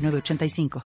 985.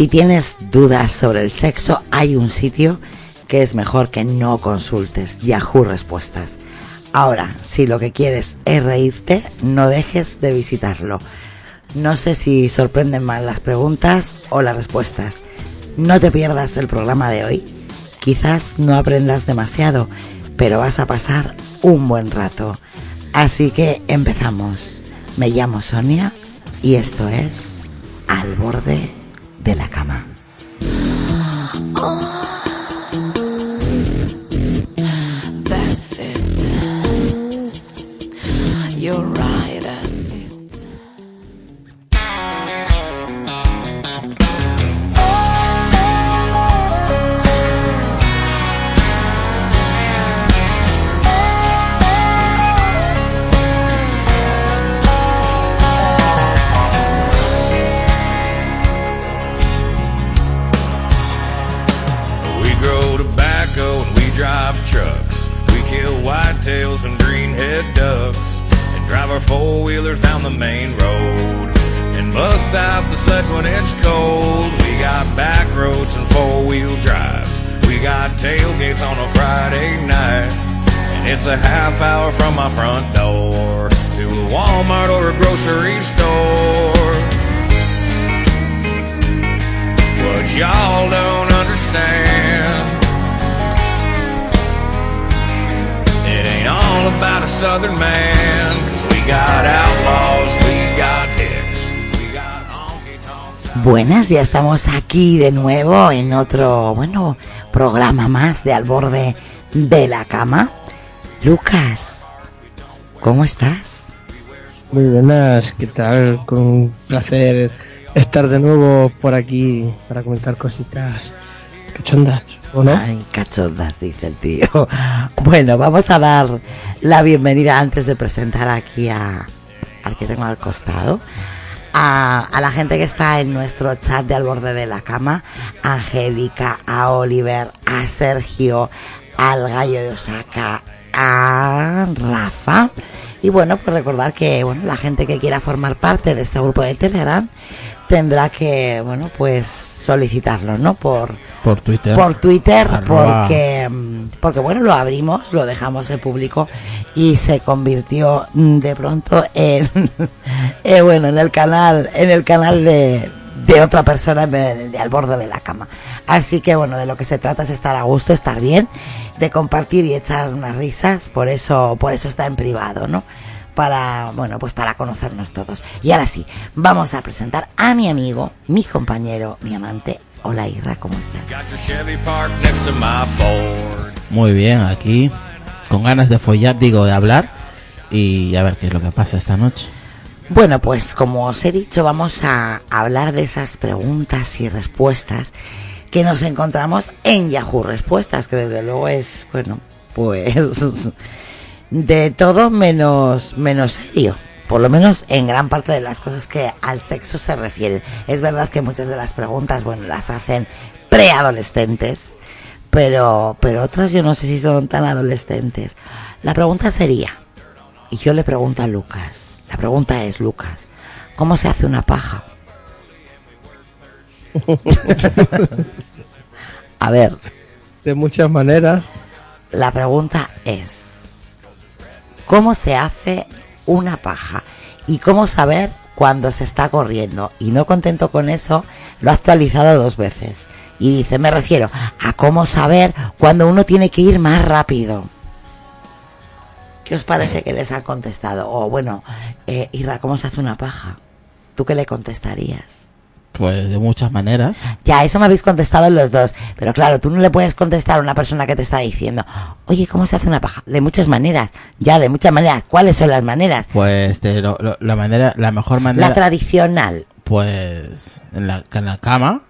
Si tienes dudas sobre el sexo, hay un sitio que es mejor que no consultes, Yahoo Respuestas. Ahora, si lo que quieres es reírte, no dejes de visitarlo. No sé si sorprenden más las preguntas o las respuestas. No te pierdas el programa de hoy. Quizás no aprendas demasiado, pero vas a pasar un buen rato. Así que empezamos. Me llamo Sonia y esto es Al borde de la cama. That's it. You're whitetails and greenhead ducks. And drive our four wheelers down the main road. And bust out the sluts when it's cold. We got back roads and four wheel drives. We got tailgates on a Friday night. And it's a half hour from my front door to a Walmart or a grocery store. What y'all don't understand. All about a southern man. 'cause we got outlaws, we got hicks, we got honky tonks. Buenas, ya estamos aquí de nuevo en otro, bueno, programa más de Al borde de la cama. Lucas, ¿cómo estás? Muy buenas, ¿qué tal? Con un placer estar de nuevo por aquí para comentar cositas cachondas, ¿o no? Ay, cachondas, dice el tío. Bueno, vamos a dar la bienvenida antes de presentar aquí a, al que tengo al costado. A, la gente que está en nuestro chat de al borde de la cama, a Angélica, a Oliver, a Sergio, al gallo de Osaka, a Rafa. Y bueno, pues recordar que bueno, la gente que quiera formar parte de este grupo de Telegram tendrá que, bueno, pues solicitarlo, ¿no? Por, Por Twitter. por Twitter Arroba- porque mm, porque bueno lo abrimos lo dejamos en público y se convirtió mm, de pronto en eh, bueno en el canal en el canal de, de otra persona en vez de, de al borde de la cama así que bueno de lo que se trata es estar a gusto estar bien de compartir y echar unas risas por eso por eso está en privado no para, bueno, pues para conocernos todos. Y ahora sí, vamos a presentar a mi amigo, mi compañero, mi amante. Hola Irra, ¿cómo estás? Muy bien, aquí con ganas de follar, digo, de hablar y a ver qué es lo que pasa esta noche. Bueno, pues como os he dicho, vamos a hablar de esas preguntas y respuestas que nos encontramos en Yahoo Respuestas, que desde luego es, bueno, pues de todo menos, menos serio. Por lo menos en gran parte de las cosas que al sexo se refieren. Es verdad que muchas de las preguntas, bueno, las hacen preadolescentes, pero, pero otras yo no sé si son tan adolescentes. La pregunta sería, y yo le pregunto a Lucas, la pregunta es, Lucas, ¿cómo se hace una paja? A ver, De muchas maneras. la pregunta es, ¿cómo se hace una paja? ¿Y cómo saber cuando se está corriendo? Y no contento con eso, lo ha actualizado dos veces. Y dice, me refiero a cómo saber cuando uno tiene que ir más rápido. ¿Qué os parece que les ha contestado? O bueno, eh, Irra, ¿cómo se hace una paja? ¿Tú qué le contestarías? Pues de muchas maneras. Ya, eso me habéis contestado los dos. Pero claro, tú no le puedes contestar a una persona que te está diciendo, oye, ¿cómo se hace una paja? De muchas maneras. Ya, de muchas maneras. ¿Cuáles son las maneras? Pues de lo- lo- la manera, la mejor manera, La tradicional. pues en la, en la cama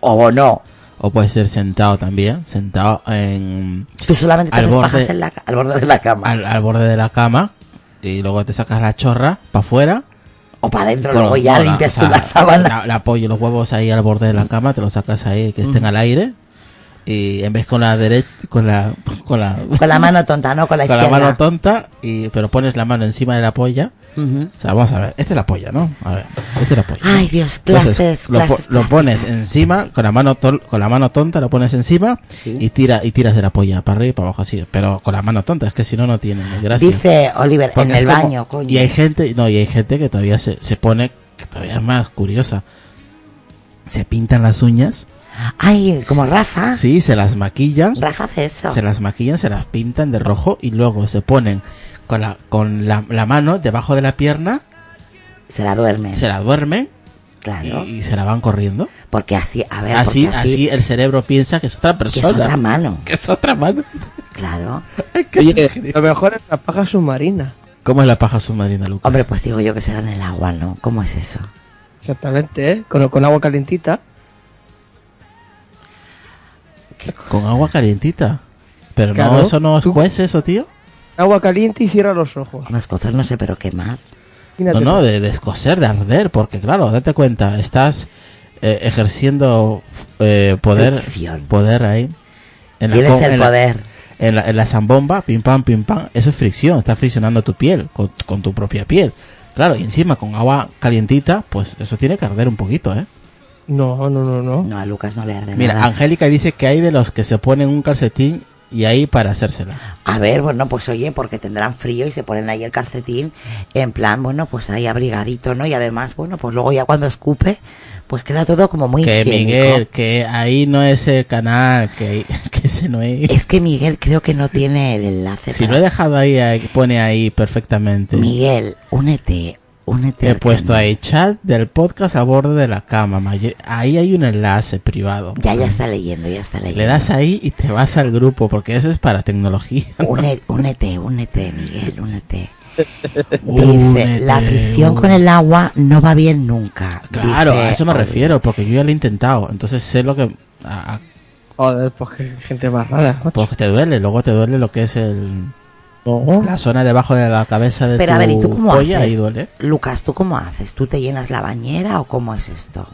O no. o puede ser sentado también, sentado en Tú solamente te borde- pajas en la, al borde de la cama. al, al borde de la cama y luego te sacas la chorra para afuera. O para adentro, con- luego ya no, la- limpias o sea, tú la sábana. La, la apoyo los huevos ahí al borde de la cama, te los sacas ahí que estén al aire y en vez con la derecha con la con la Con la mano tonta, no con la con la izquierda. mano tonta y pero pones la mano encima de la polla. O sea, vamos a ver, esta es la polla, ¿no? A ver, esta es la polla. Ay, Dios, Entonces, clases, lo, po- clases. lo pones encima con la mano tol- con la mano tonta lo pones encima y tira y tiras de la polla para arriba y para abajo así, pero con la mano tonta, es que si no no tiene ni gracia. Dice Oliver, Porque en el como- baño, coño. Y hay gente, no, y hay gente que todavía se, se pone que todavía es más curiosa. Se pintan las uñas, Ay, como Rafa. sí, se las maquillan, Rafa hace eso. se las maquillan, se las pintan de rojo y luego se ponen con la con la, la mano debajo de la pierna, Se la duerme. se la duermen y, Claro. y se la van corriendo. Porque así, a ver, Así, porque así el cerebro piensa que es otra que es persona. otra mano. Que es otra mano. Claro. Oye, lo mejor es la paja submarina. ¿Cómo es la paja submarina, Lucas? Hombre, pues digo yo que será en el agua, ¿no? ¿Cómo es eso? Exactamente, ¿eh? Con, con agua calentita. Con agua calientita. Pero no, eso no es juez, eso, tío. Agua caliente y cierra los ojos. Unas cosas no sé, pero quemar. No, no, de, de escocer, de arder, porque claro, date cuenta, estás eh, ejerciendo eh, poder, Fricción. poder ahí. En Tienes el en la- poder. en la, en la zambomba, pim pam, pim pam, eso es fricción, está friccionando tu piel, con, con tu propia piel. Claro, y encima con agua calientita, pues eso tiene que arder un poquito, ¿eh? No, no, no, no. No, a Lucas no le arde Mira, nada. Angélica dice que hay de los que se ponen un calcetín y ahí para hacérsela. A ver, bueno, pues oye, porque tendrán frío y se ponen ahí el calcetín en plan, bueno, pues ahí abrigadito, ¿no? Y además, bueno, pues luego ya cuando escupe, pues queda todo como muy que higiénico. Miguel, que ahí no es el canal, que, que ese no es. Es que Miguel creo que no tiene el enlace. Si para- lo he dejado ahí, ahí, pone ahí perfectamente. Miguel, únete, únete. He al puesto canal. ahí chat del podcast a borde de la cama. Maye- Ahí hay un enlace privado. Ya, ya está leyendo, ya está leyendo. Le das ahí y te vas al grupo, porque eso es para tecnología. Une- únete, únete, Miguel, únete. Dice, Únete, la fricción con el agua no va bien nunca. Claro, Dice a eso me refiero, porque yo ya lo he intentado. Entonces sé lo que. a- a- Joder, pues que gente más rara. pues te duele, luego te duele lo que es el. No. La zona debajo de la cabeza de Pero tu a ver, ¿y tú cómo polla, ahí haces? duele. Lucas, ¿tú cómo haces? ¿Tú te llenas la bañera o cómo es esto?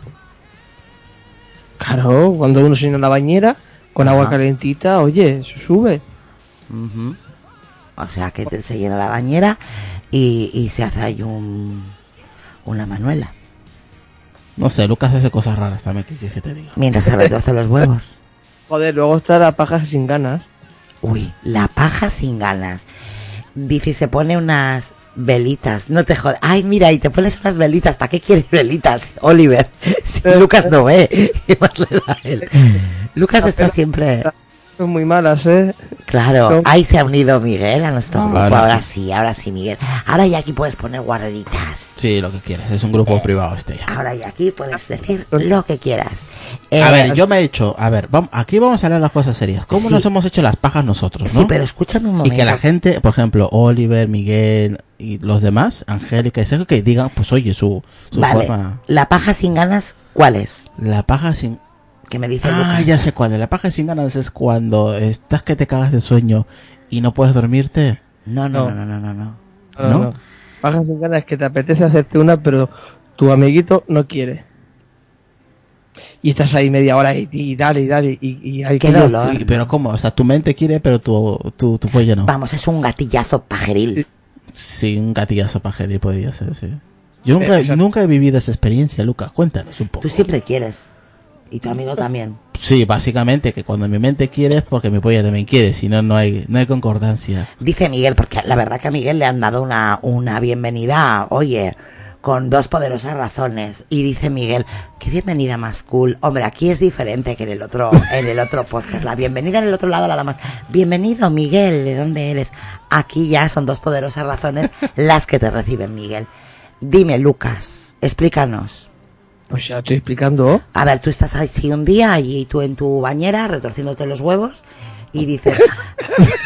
Claro, cuando uno se llena la bañera con agua Ajá. calentita, oye, eso sube. Ujú. O sea, que te, se llena la bañera y, y se hace ahí un, una manuela. No sé, Lucas hace cosas raras también, ¿qué quieres que te diga? Mientras se retuerce los huevos. Joder, luego está la paja sin ganas. Uy, la paja sin ganas. Dice, se pone unas velitas. No te jodas. Ay, mira, y te pones unas velitas. ¿Para qué quieres velitas, Oliver? Si Lucas no ve. ¿Qué más le da a él? Lucas está siempre... son muy malas, ¿eh? Claro, Son- ahí se ha unido Miguel a nuestro grupo. ahora Ahora, sí. ahora sí, Miguel. Ahora ya aquí puedes poner guarreritas. Sí, lo que quieres. Es un grupo privado este ya. Ahora ya aquí puedes decir lo que quieras. Eh, A ver, yo me he hecho, a ver, vamos, aquí vamos a hablar las cosas serias. ¿Cómo Sí. nos hemos hecho las pajas nosotros, Sí, no? pero escúchame un y momento. que la gente, por ejemplo, Oliver, Miguel y los demás, Angélica y Sergio, que digan, pues oye, su, su Vale, forma. la paja sin ganas, ¿cuál es? La paja sin... Que me dice Ah, Lucas. ya sé cuál es. La paja sin ganas es cuando estás que te cagas de sueño y no puedes dormirte. No, no, No. no, no, no, no. No, ¿No? no. Bajas sin ganas que te apetece hacerte una, pero tu amiguito no quiere. Y estás ahí media hora y, y dale, y dale, y, y hay Qué que- dolor. Y- pero ¿cómo? O sea, tu mente quiere, pero tu, tu, tu cuello no. Vamos, es un gatillazo pajeril. Sí, un gatillazo pajeril podría ser, sí. Yo nunca, Eh, exacto. nunca he vivido esa experiencia, Lucas. Cuéntanos un poco. Tú siempre quieres. Y tu amigo también. Sí, básicamente que cuando mi mente quiere es porque mi polla también quiere, si no, no hay, no hay concordancia. Dice Miguel, porque la verdad que a Miguel le han dado una, una bienvenida, oye, con dos poderosas razones. Y dice Miguel, qué bienvenida más cool. Hombre, aquí es diferente que en el otro, en el otro podcast. La bienvenida en el otro lado la damos. Bienvenido, Miguel, ¿de dónde eres? Aquí ya son dos poderosas razones las que te reciben, Miguel. Dime, Lucas, explícanos. Pues ya estoy explicando. A ver, tú estás así un día y tú en tu bañera retorciéndote los huevos y dices,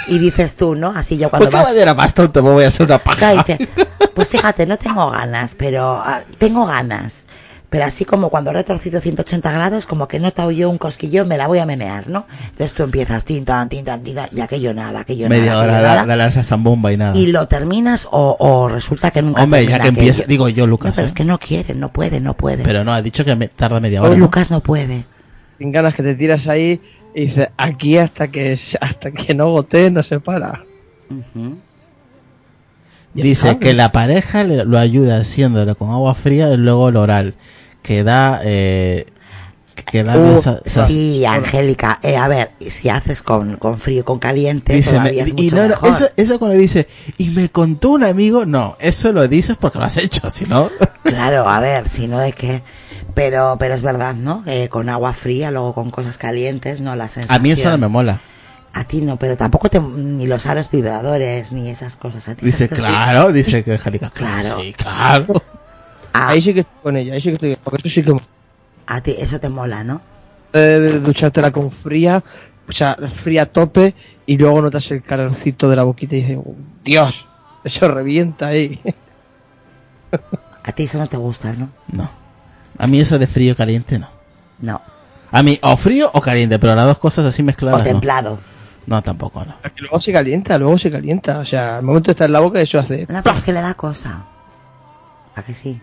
y dices tú, ¿no? Así yo cuando ¿Por qué vas... manera más tonto me voy a hacer una paja? Claro, dice, pues fíjate, no tengo ganas, pero ah, tengo ganas. Pero así como cuando he retorcido 180 grados, como que he notado yo un cosquillo, me la voy a menear, ¿no? Entonces tú empiezas, tin, tan, tin, tan, tin, tan, y aquello nada, aquello Media nada. hora aquello de, nada. de la esa zambomba y nada. Y lo terminas o, o resulta que nunca Hombre, ya que empieza, aquello. digo yo, No, Lucas. pero ¿eh? es que no quiere, no puede, no puede. Pero no, ha dicho que me tarda media Oh, hora. ¿no? Lucas no puede. Sin ganas que te tiras ahí y dices, aquí hasta que hasta que no gotee no se para. Ya Dice que la pareja le- lo ayuda haciéndolo con agua fría y luego el oral. Que da, eh, que da Uh, esa- esa- sí, Angélica. Eh, a ver, si haces con, con frío, con caliente, Dice, todavía me- es y mucho no, no, mejor. eso, eso cuando dice, y me contó un amigo, no, eso lo dices porque lo has hecho, si no. Claro, a ver, si no de qué. Pero, pero es verdad, ¿no? Que con agua fría, luego con cosas calientes, no la sensación. A mí eso no me mola. A ti no, pero tampoco te, ni los aros vibradores, ni esas cosas. A ti Dice, esas cosas- claro, dice que Angélica, Claro. Sí, claro. Ah, Ahí sí que estoy con ella, ahí sí que estoy. Porque eso sí que a ti eso te mola, ¿no? eh, duchártela con fría, o sea, fría a tope y luego notas el calorcito de la boquita y dices, "Oh, Dios, eso revienta ahí. A ti eso no te gusta, ¿no? No. A mí eso de frío caliente no. No. A mí, o frío o caliente, pero las dos cosas así mezcladas. O templado. No, tampoco, no. Que luego se calienta, luego se calienta. O sea, al momento de estar en la boca, eso hace. No, pero es que le da cosa. ¿A que sí?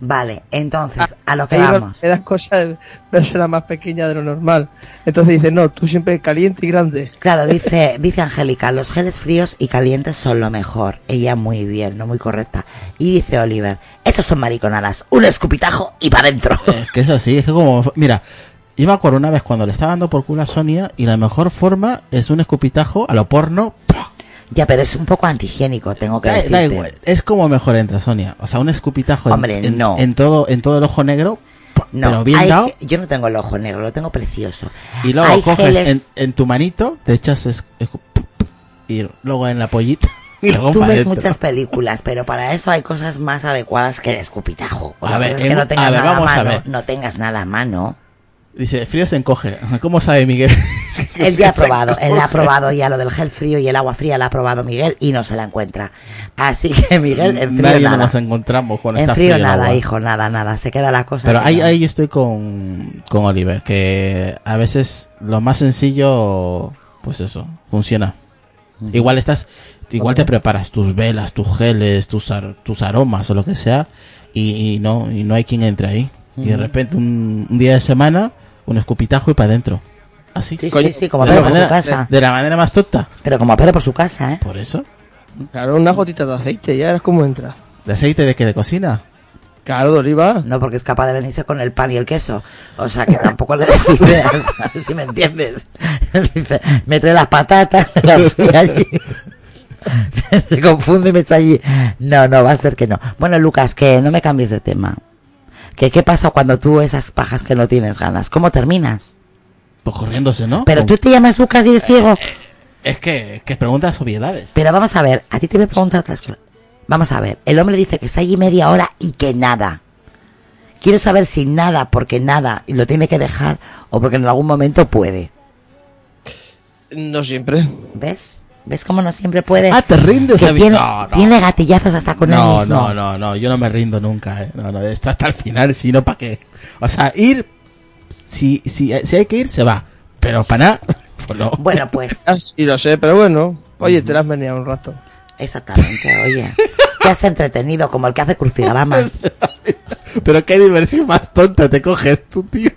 Vale, entonces, a lo que vamos. Me das cosas verse la más pequeña de lo normal. Entonces dices, no, tú siempre caliente y grande. Claro, dice, dice Angélica, los geles fríos y calientes son lo mejor. Ella muy bien, no muy correcta. Y dice Oliver, esos son mariconadas, un escupitajo y para adentro. Es que es así, es que como, mira, yo me acuerdo una vez cuando le estaba dando por culo a Sonia y la mejor forma es un escupitajo a lo porno. ya, pero es un poco antihigiénico, tengo que Da, decirte. da igual, es como mejor entra Sonia. O sea, un escupitajo en- Hombre, en, no. en todo, en todo el ojo negro. No, pero bien hay- dado. yo no tengo el ojo negro, lo tengo precioso. Y luego hay coges geles- en, en tu manito, te echas es- y luego en la pollita y luego Tú ves dentro. muchas películas, pero para eso hay cosas más adecuadas que el escupitajo. A Otra ver, es que no tengas a ver, nada vamos a ver. no tengas nada a mano. Dice, frío se encoge. ¿Cómo sabe Miguel? Él ya ha probado, él ha probado ya lo del gel frío y el agua fría, la ha probado Miguel y no se la encuentra. Así que Miguel, en frío Nadie nada. nos encontramos con En esta frío el nada, agua. hijo, nada, nada. Se queda la cosa. Pero ahí, no. ahí estoy con, con Oliver, que a veces lo más sencillo, pues eso, funciona. Igual estás, igual te preparas tus velas, tus geles, tus, ar- tus aromas o lo que sea, y, y no, y no hay quien entre ahí. Y de repente un, un día de semana, un escupitajo y para adentro. Así. Sí, Coño, sí, sí, como de, la por su manera, casa. de la manera más tonta. Pero como Pedro por su casa, ¿eh? Por eso. Claro, una gotita de aceite, ya verás cómo entra. ¿De aceite de que de cocina? Claro, de oliva. No, porque es capaz de venirse con el pan y el queso. O sea, que tampoco le des ideas, si me entiendes. Dice, me trae las patatas, me las fui allí. Se confunde y me echa allí. No, no, va a ser que no. Bueno, Lucas, que no me cambies de tema. ¿Qué, ¿Qué pasa cuando tú esas pajas que no tienes ganas? ¿Cómo terminas? Pues corriéndose, ¿no? Pero tú te llamas Lucas y eres ciego. Es que, es que preguntas obviedades. Pero vamos a ver, a ti te voy a preguntar otras cosas. Vamos a ver, el hombre dice que está allí media hora y que nada. Quiero saber si nada, porque nada, y lo tiene que dejar, o porque en algún momento puede. No siempre. ¿Ves? ¿Ves cómo no siempre puede? Ah, te rindes que tiene, No, no. tiene gatillazos hasta con él No, mismo. no, no, no, yo no me rindo nunca, eh. No, no, esto hasta el final, si no, ¿para qué? O sea, ir, si, si, si hay que ir, se va. Pero para nada, pues no. Bueno, pues, Ah, sí, lo sé, pero bueno. Oye, te la has venido un rato. exactamente, oye. Te has entretenido como el que hace crucigramas. Pero qué diversión más tonta te coges tú, tío.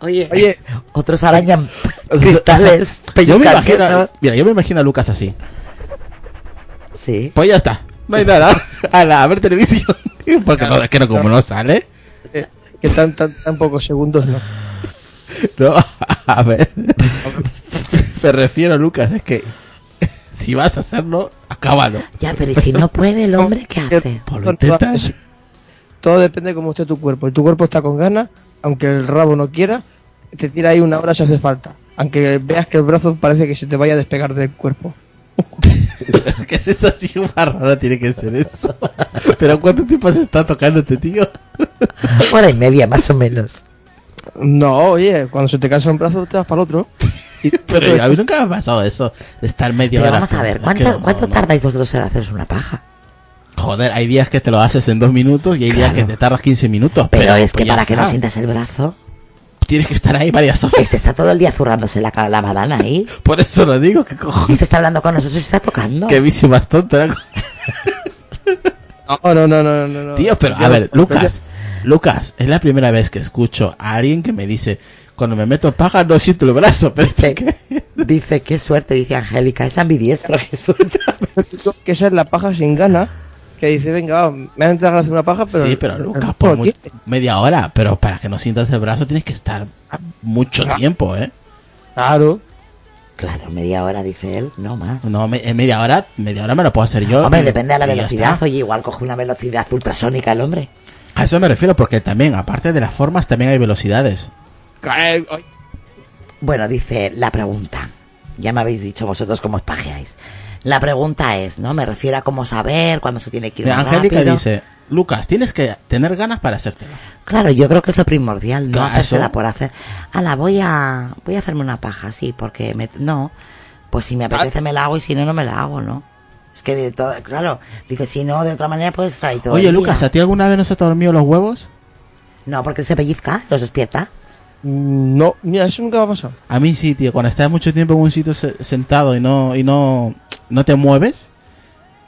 Oye, Oye. otros arañan cristales, o sea, yo me imagino, mira, yo me imagino a Lucas así. Sí. Pues ya está, no hay nada. A, la- a ver televisión. tío, Porque no, es que no, como no sale. Eh, que tan, tan, tan pocos segundos no. No, a ver. Me refiero, Lucas, es que si vas a hacerlo, acábalo. Ya, pero ¿y si no puede el hombre, qué hace? Pues lo intentas. Todo depende de cómo esté tu cuerpo. Y tu cuerpo está con ganas, aunque el rabo no quiera, te tira ahí una hora si hace falta. Aunque veas que el brazo parece que se te vaya a despegar del cuerpo. ¿Qué es eso así? Raro tiene que ser eso. Pero ¿cuánto tiempo se está tocando este tío? Hora y media, más o menos. No, oye, cuando se te cansa un brazo te vas para el otro. Y- Pero a mí nunca me ha pasado eso de estar Pero hora. vamos a ver, ¿cuánto, que no, ¿cuánto no. tardáis vosotros en haceros una paja? Joder, hay días que te lo haces en dos minutos y hay días que te tardas 15 minutos. Pero, es que para que no sientas el brazo, Tienes que estar ahí varias horas. este está todo el día zurrándose la, la banana ahí. Por eso lo digo, que Y cojones. se está hablando con nosotros y se está tocando. Qué vicio más tonto. ¿no? No, no, no, no, no. Tío, pero a ver, Lucas, Lucas, es la primera vez que escucho a alguien que me dice, cuando me meto paja no siento el brazo, pero Dice, ¿qué? dice, qué suerte, dice Angélica, es ambidiestro, qué suerte. Que esa es la paja sin ganas. Que dice, venga, va, me han entrado a hacer una paja, pero. sí, pero Lucas, por muy- media hora, pero para que no sientas el brazo tienes que estar mucho tiempo, ¿eh? Claro. Claro, media hora, dice él, no más. No, me- en media hora, media hora me lo puedo hacer yo. Hombre, y- depende de la velocidad. Oye, igual coge una velocidad ultrasónica el hombre. A eso me refiero, porque también, aparte de las formas, también hay velocidades. Eh, Bueno, dice la pregunta. Ya me habéis dicho vosotros cómo os pajeáis. La pregunta es, ¿no? Me refiero a cómo saber cuándo se tiene que ir Angélica dice, Lucas, tienes que tener ganas para hacértelo. Claro, yo creo que es lo primordial, no hacérsela eso. por hacer. Ala, voy a, voy a hacerme una paja, sí, porque me, no. Pues si me apetece me la hago y si no, no me la hago, ¿no? Es que de todo, claro, dice, si no, de otra manera puedes estar ahí todo Oye, el día. Lucas, ¿a ti alguna vez no se te ha dormido los huevos? No, porque se pellizca, los despierta. No, mira, eso nunca me ha pasado. A mí sí, tío. Cuando estás mucho tiempo en un sitio se- sentado y no y no no te mueves,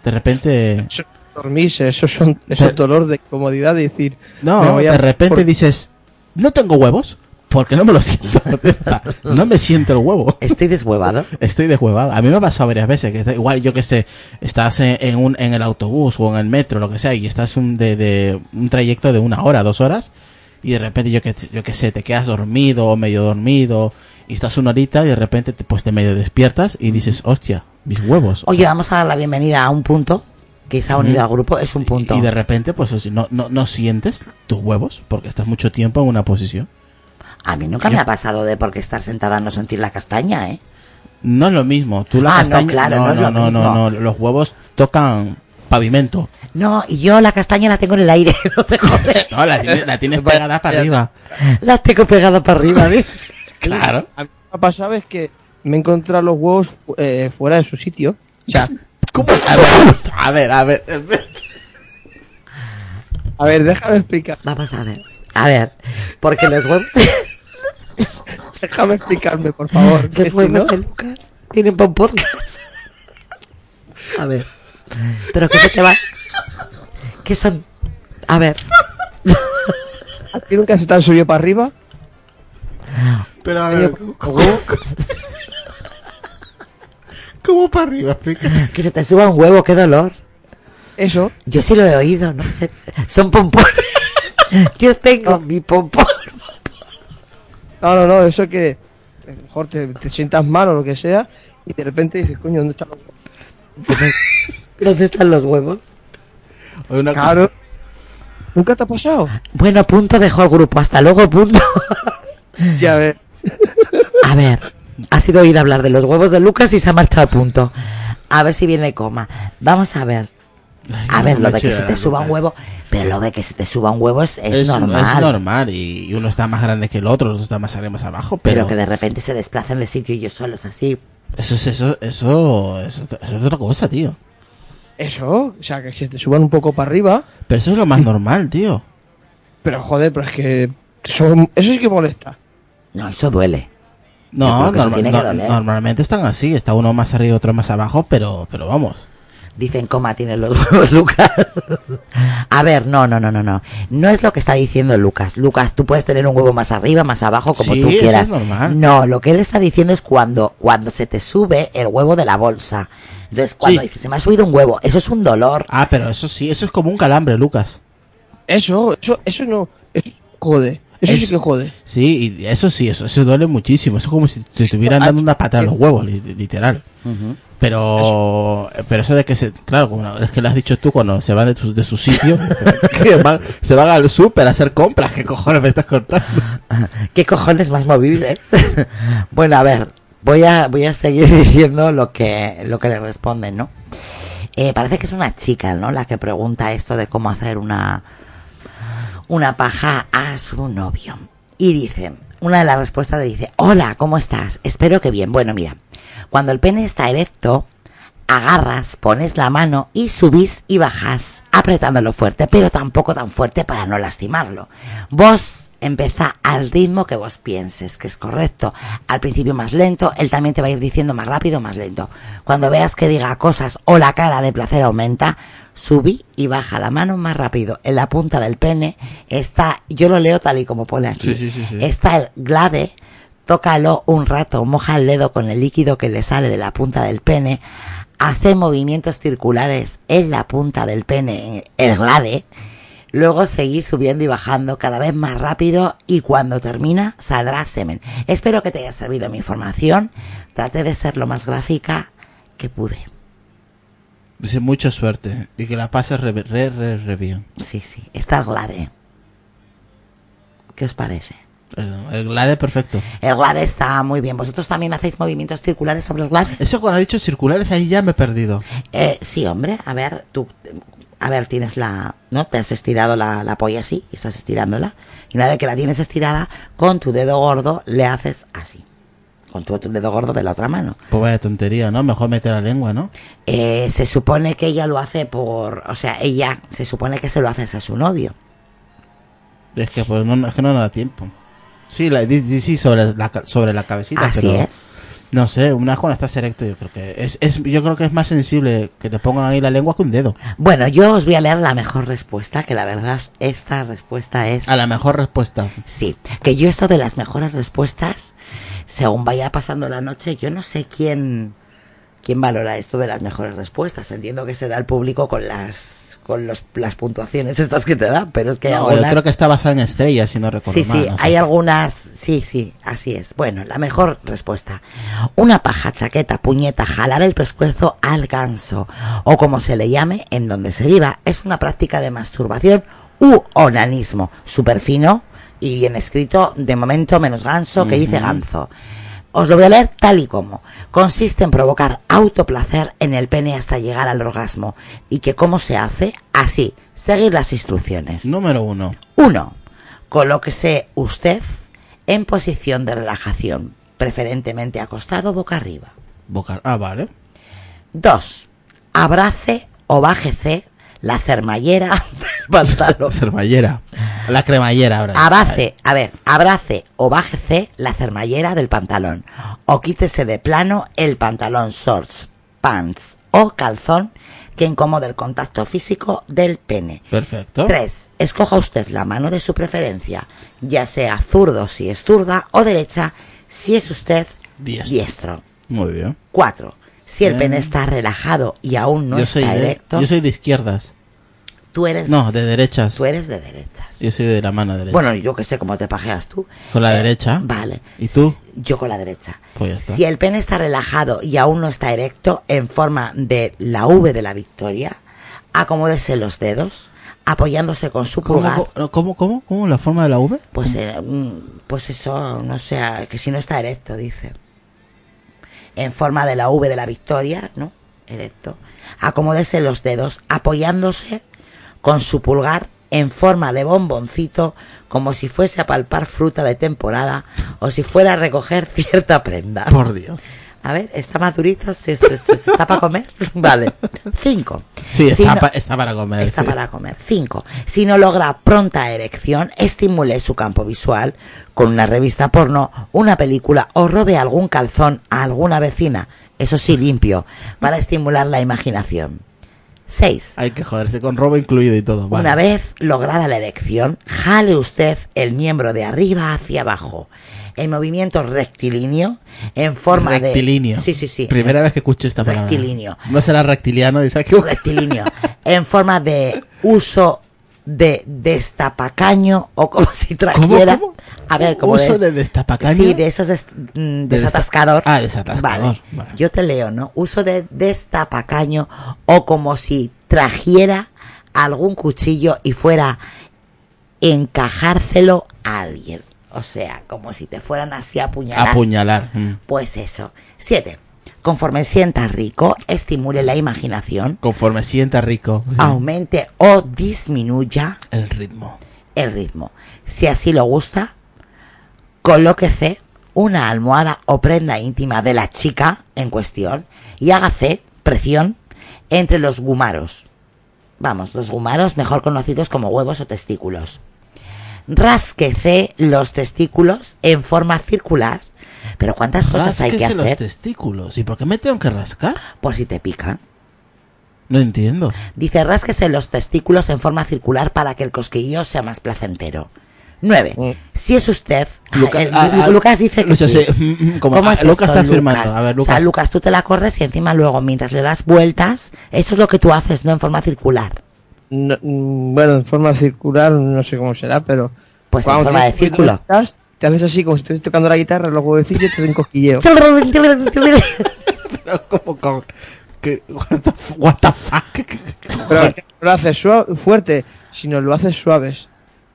de repente Eso, dormirse, eso son, eso es dolor de comodidad de decir. no, de repente por- dices, "No tengo huevos." Porque no me lo siento. O sea, no me siento el huevo. Estoy deshuevado. Estoy deshuevado. A mí me ha pasado varias veces que igual yo que sé, estás en, en un en el autobús o en el metro, lo que sea, y estás un de, de un trayecto de una hora, dos horas, y de repente yo que yo que sé, te quedas dormido o medio dormido y estás una horita y de repente te, pues te medio despiertas y dices, hostia, mis huevos. Oye, vamos a dar la bienvenida a un punto que se ha unido al grupo, es un punto. Y de repente, pues no, no, no sientes tus huevos porque estás mucho tiempo en una posición. A mí nunca me ha pasado de porque estar sentada no sentir la castaña, ¿eh? No es lo mismo. Tú la Ah, no, castaña. claro, no, no lo no, no, mismo. no, Los huevos tocan pavimento. No, y yo la castaña la tengo en el aire, no te jodes. No, la, tienes- la tienes pegada para arriba. La tengo pegada para arriba, ¿ves? Claro. A mí lo que me ha pasado es que me he encontrado los huevos eh, fuera de su sitio. O sea, ¿Cómo? A ver, a ver, a ver. a ver, déjame explicar. Vamos a ver. A ver, porque los huevos, Déjame explicarme, por favor. que los si huevos no- de Lucas tienen para un podcast. A ver. Pero que se te va. Que son. A ver. ¿A ti nunca se te han subido para arriba? Pero a ver, ¿cómo? ¿Cómo para arriba? Explica. Que se te suba un huevo, qué dolor. Eso. Yo sí lo he oído, no sé. Son pompones. Yo tengo mi pompón. No, no, no, eso que a lo mejor te, te sientas mal o lo que sea y de repente dices, coño, ¿dónde huevos? ¿Dónde están los huevos? Una Claro. ¿Nunca te ha pasado? Bueno, punto, dejó el grupo. Hasta luego, punto. Sí, a ver. A ver, ha sido oír hablar de los huevos de Lucas y se ha marchado al punto. A ver si viene coma. Vamos a ver. A ver, lo de que se te suba un huevo, pero lo de que se te suba un huevo es, es, Es, normal. es normal y uno está más grande que el otro, otro está más arriba más abajo, pero pero, que de repente se desplacen de sitio ellos solos así. eso es eso, eso, eso, eso es otra cosa, tío. Eso, o sea, que se te suban un poco para arriba, Pero eso es lo más normal, tío. pero joder, pero es que eso, eso sí que molesta. No, eso duele. No, eso norma- tiene que no- doler. normalmente están así, está uno más arriba y otro más abajo, pero, pero vamos. Dicen coma tienen los huevos Lucas. A ver, no, no, no, no, no. No es lo que está diciendo Lucas. Lucas, tú puedes tener un huevo más arriba, más abajo, como Sí, tú eso quieras. es normal. No, lo que él está diciendo es cuando, cuando se te sube el huevo de la bolsa. Entonces, cuando Sí. dices, se me ha subido un huevo, eso es un dolor. Ah, pero eso sí, eso es como un calambre, Lucas. Eso, eso, eso no, eso jode. Eso sí Es- que jode. Sí, y eso sí, eso, eso duele muchísimo. Eso es como si te estuvieran dando una patada en los huevos, li- literal. Pero, pero eso de que se, claro, como es que lo has dicho tú cuando se van de, tu- de su sitio, que van- se van al súper a hacer compras, ¿qué cojones me estás contando? ¿Qué cojones más movibles? bueno, a ver, voy a, voy a seguir diciendo lo que, lo que le responden, ¿no? Eh, parece que es una chica, ¿no? La que pregunta esto de cómo hacer una, una paja a su novio. Y dice, una de las respuestas le dice, hola, ¿cómo estás? Espero que bien. Bueno, mira, cuando el pene está erecto, agarras, pones la mano y subís y bajas, apretándolo fuerte, pero tampoco tan fuerte para no lastimarlo. Vos empezá al ritmo que vos pienses, que es correcto. Al principio más lento, él también te va a ir diciendo más rápido, más lento. Cuando veas que diga cosas o la cara de placer aumenta, subí y baja la mano más rápido. En la punta del pene está, yo lo leo tal y como pone aquí, Sí, sí, sí, sí. está el glade, tócalo un rato, moja el dedo con el líquido que le sale de la punta del pene, hace movimientos circulares en la punta del pene, el glade, luego seguís subiendo y bajando cada vez más rápido y cuando termina saldrá semen. Espero que te haya servido mi información, traté de ser lo más gráfica que pude. Dice mucha suerte y que la pases re, re, re, re bien. Sí, sí, está el glade. ¿Qué os parece? El, el glade perfecto. El glade está muy bien. ¿Vosotros también hacéis movimientos circulares sobre el glade? Eso cuando ha dicho circulares ahí ya me he perdido. Eh, sí, hombre, a ver, tú, a ver, tienes la, ¿no? Te has estirado la, la polla así, y estás estirándola, y una vez que la tienes estirada, con tu dedo gordo le haces así, con tu otro dedo gordo de la otra mano. Pues vaya tontería, ¿no? Mejor meter la lengua, ¿no? Eh, se supone que ella lo hace por, o sea, ella se supone que se lo haces a su novio. Es que pues no, es que no nos da tiempo. Sí, la, sí sobre la, sobre la cabecita, Así pero es. No sé, una vez cuando estás erecto yo creo que es, es yo creo que es más sensible que te pongan ahí la lengua que un dedo. Bueno, yo os voy a leer la mejor respuesta, que la verdad esta respuesta es... A la mejor respuesta. Sí, que yo esto de las mejores respuestas, según vaya pasando la noche, yo no sé quién quién valora esto de las mejores respuestas. Entiendo que será el público con las con los, las puntuaciones estas que te dan, pero es que hay No, yo algunas... creo que está basada en estrellas, si no recuerdo Sí, mal, sí, no sé. hay algunas, sí, sí, así es. Bueno, la mejor respuesta. Una paja, chaqueta, puñeta, jalar el pescuezo al ganso, o como se le llame en donde se viva, es una práctica de masturbación u onanismo, súper fino y bien escrito, de momento menos ganso que dice ganso. Os lo voy a leer tal y como. Consiste en provocar autoplacer en el pene hasta llegar al orgasmo. ¿Y que cómo se hace? Así, seguir las instrucciones. Número uno. 1. Colóquese usted en posición de relajación, preferentemente acostado boca arriba. Boca... Ah, vale. 2. Abrace o bájese la cermallera del pantalón. Cermallera. La cremallera ahora. Abrace, a ver, abrace o bájese la cermallera del pantalón. O quítese de plano el pantalón shorts, pants o calzón que incomode el contacto físico del pene. Perfecto. 3. Escoja usted la mano de su preferencia, ya sea zurdo si es zurda o derecha si es usted Diestro. diestro. Muy bien. 4. Si el Bien. pene está relajado y aún no yo, está soy de, erecto, yo soy de izquierdas. tú eres No, de derechas. tú eres de derechas. Yo soy de la mano derecha. Bueno, yo que sé cómo te pajeas tú. Con la Eh, derecha. Vale. ¿Y tú? Yo con la derecha. Pues ya está. Si el pene está relajado y aún no está erecto, en forma de la V de la victoria, acomódese los dedos, apoyándose con su ¿Cómo, pulgar. cómo, cómo, cómo, cómo? ¿La forma de la V? Pues, eh, mm, pues eso, no sé, que si no está erecto, dice. En forma de la V de la victoria, ¿no? Erecto. Acomódese los dedos, apoyándose con su pulgar en forma de bomboncito, como si fuese a palpar fruta de temporada o si fuera a recoger cierta prenda. Por Dios. A ver, ¿está madurito? ¿Se, se- se- se está para comer? Vale. Cinco. Sí, Si está, no- pa- está para comer. Está sí. para comer. 5. Si no logra pronta erección, estimule su campo visual con una revista porno, una película o robe algún calzón a alguna vecina, eso sí limpio, para estimular la imaginación. 6. Hay que joderse con robo incluido y todo. Vale. Una vez lograda la erección, jale usted el miembro de arriba hacia abajo, en movimiento rectilíneo, en forma rectilíneo. de... Sí, sí, sí. Primera vez que escucho esta palabra. Rectilíneo. No será rectiliano, equivocado. rectilíneo en forma de uso de destapacaño o como si trajera ¿Cómo, cómo? a ver como ¿Uso de destapacaño? sí de esos des- mm, De desatascador Ah, desatascador, vale. yo te leo no uso de destapacaño o como si trajera algún cuchillo y fuera encajárselo a alguien o sea como si te fueran así a apuñalar Apuñalar. mm. pues eso. Siete. Conforme sienta rico, estimule la imaginación, Conforme sienta rico. sí. aumente o disminuya El ritmo. el ritmo. Si así lo gusta, colóquese una almohada o prenda íntima de la chica en cuestión y hágase presión entre los gumaros. Vamos, los gumaros mejor conocidos como huevos o testículos. Rásquese los testículos en forma circular. Pero ¿cuántas cosas hay que Rásquese los hacer testículos. ¿Y por qué me tengo que rascar? por si te pican? No entiendo. Dice, rásquese los testículos en forma circular para que el cosquilleo sea más placentero. 9. Mm. Si es usted... Luca- el- Lucas dice que Lucha, sí. sí, mm, mm, como- ¿Cómo es Lucas esto, está afirmando. Lucas? A ver, O sea, Lucas. Lucas, tú te la corres y encima luego, mientras le das vueltas, eso es lo que tú haces, ¿no? En forma circular. No, mm, bueno, en forma circular, no sé cómo será, pero. Pues en forma de círculo. estás, te haces así como si estuvieras tocando la guitarra, los huevecillos te den cosquilleo. Pero, ¿cómo, cómo? ¿Qué? What the, what the fuck? Pero no lo haces suave, fuerte, sino lo haces suaves.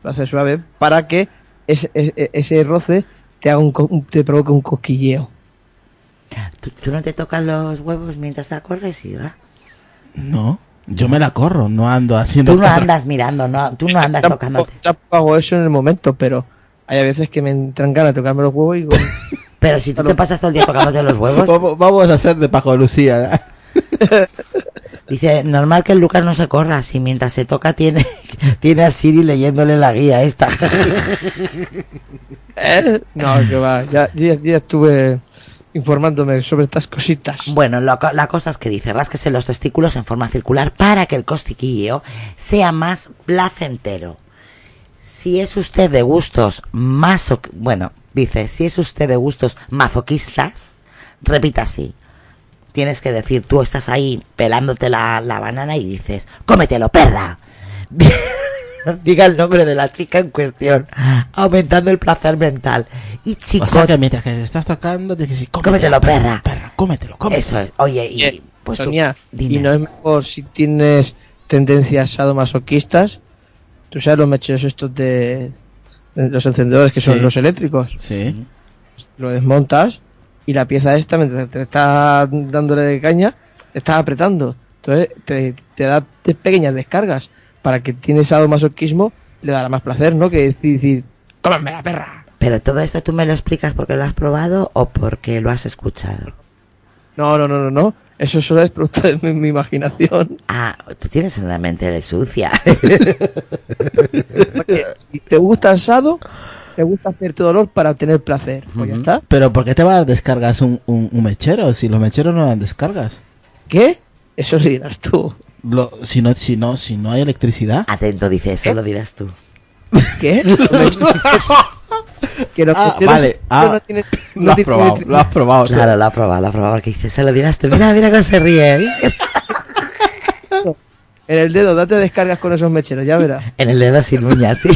Lo haces suave para que ese, ese, ese roce te haga un, co- te provoque un cosquilleo. ¿Tú, tú no te tocas los huevos mientras te corres, Isra? No, yo me la corro, no ando haciendo. Tú no otra- andas mirando, no, tú no andas tocándote. tampoco hago eso en el momento, pero hay a veces que me entran ganas de tocarme los huevos y digo, Pero si tú te pasas todo el día tocándote los huevos, Vamos, a hacer de Paco Lucía. Dice, normal que el Lucas no se corra, si mientras se toca tiene, tiene a Siri leyéndole la guía esta. "Eh". no, que va, ya, ya, ya estuve informándome sobre estas cositas. bueno, lo la cosa es que dice, rásquese los testículos en forma circular para que el costiquillo sea más placentero. Si es usted de gustos maso... Bueno, dice, si es usted de gustos mazoquistas, repita así. Tienes que decir, tú estás ahí pelándote la, la banana y dices, cómetelo, perra. Diga el nombre de la chica en cuestión, aumentando el placer mental. Y chico, O sea que mientras que te estás tocando, que decir, Cómetelo, perra". perra, cómetelo, cómetelo. eso es. Oye, y Oye, pues Sonia, y no es mejor si tienes tendencias sadomasoquistas, tú sabes los mecheros estos de, de los encendedores que son los eléctricos, Sí. lo desmontas y la pieza esta, mientras te está dándole de caña, te está apretando. Entonces te, te da pequeñas descargas para que tienes sadomasoquismo, le dará más placer, ¿no? Que decir, decir cómame la perra. Pero todo esto tú me lo explicas porque lo has probado o porque lo has escuchado. No, no, no, no, no. Eso solo es producto de mi, mi imaginación. Ah, tú tienes una mente de sucia. Porque si te gusta el sado, te gusta hacerte dolor para obtener placer. Pues ya está. Pero ¿por qué te vas a dar descargas un, un, un mechero? Si los mecheros no dan descargas. ¿Qué? Eso lo dirás tú. Lo- si, no, si, no, si no hay electricidad. Atento, dice, eso lo dirás tú. ¿Qué? que los Ah, mecheros vale. Ah, no tienen- no lo has probado, lo has probado. Claro, lo ha probado, lo ha probado porque dice, se lo dirás tú. Mira, mira cómo se ríe. En el dedo, date descargas con esos mecheros, ya verás. En el dedo sin uñas, sí.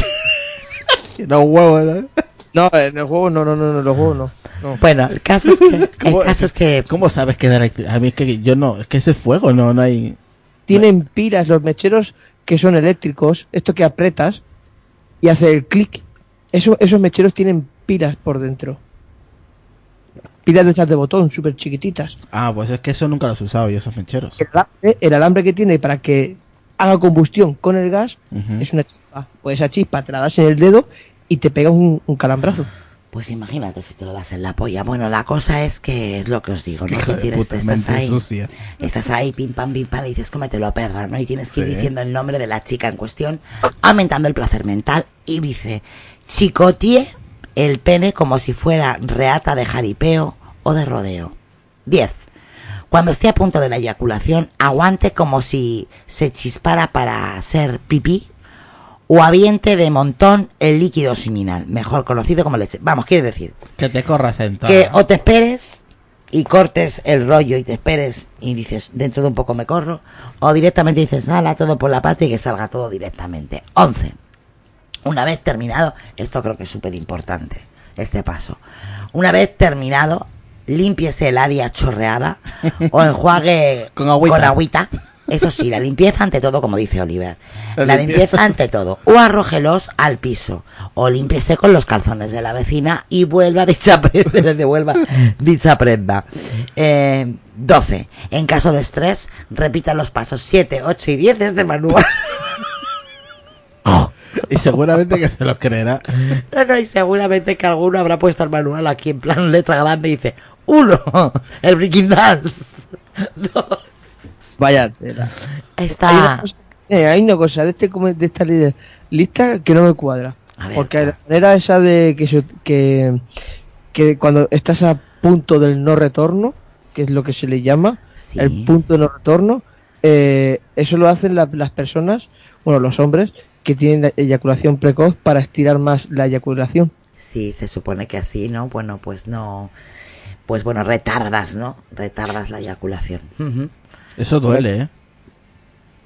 No huevos, ¿no? No, en el juego no, no, no, no, los juegos no. no. Bueno, el caso es que, el ¿Cómo- caso es que ¿Cómo sabes que da electricidad? A mí es que yo no, es que ese fuego no, no hay. Tienen pilas los mecheros que son eléctricos, esto que apretas y hace el clic, eso, esos mecheros tienen pilas por dentro. Pilas de estas de botón, súper chiquititas. Ah, pues es que eso nunca los he usado yo, esos mecheros. El alambre, el alambre que tiene para que haga combustión con el gas es una chispa. Pues esa chispa te la das en el dedo y te pega un, un calambrazo. Pues imagínate si te lo das en la polla. Bueno, la cosa es que es lo que os digo, ¿no? Tú de tienes, puta, estás ahí, sucia. estás ahí, pim pam, pim pam, y dices, cómetelo, perra, ¿no? Y tienes que ir diciendo el nombre de la chica en cuestión, aumentando el placer mental, y dice, chicotie el pene como si fuera reata de jaripeo o de rodeo. 10. Cuando esté a punto de la eyaculación, aguante como si se chispara para ser pipí o aviente de montón el líquido seminal, mejor conocido como leche. Vamos, quiere decir Que te corras sentado. que o te esperes y cortes el rollo y te esperes y dices, dentro de un poco me corro, o directamente dices, sala todo por la parte y que salga todo directamente. 11. Una vez terminado, esto creo que es súper importante, este paso. Una vez terminado, límpiese el área chorreada o enjuague Con agüita. con agüita. Eso sí, la limpieza ante todo, como dice Oliver. La La, limpieza. limpieza ante todo. O arrójelos al piso. O límpiese con los calzones de la vecina y vuelva dicha prenda. devuelva dicha prenda. Eh, 12. En caso de estrés, repita los pasos 7, 8 y 10 de este manual. Y seguramente que se lo creerá. No, no, y seguramente que alguno habrá puesto el manual aquí en plan letra grande y dice, uno, el breaking dance. Dos, Vaya tela. Hay una está... cosa, eh, hay una cosa de, este, de esta li- lista que no me cuadra. A ver, porque la manera esa de que, que, que cuando estás a punto del no retorno, que es lo que se le llama, Sí. el punto de no retorno, eh, eso lo hacen la- las personas, bueno, los hombres, que tienen la eyaculación precoz para estirar más la eyaculación. Sí, se supone que así, ¿no? Bueno, pues no... Pues bueno, retardas, ¿no? Retardas la eyaculación. Eso duele, ¿eh?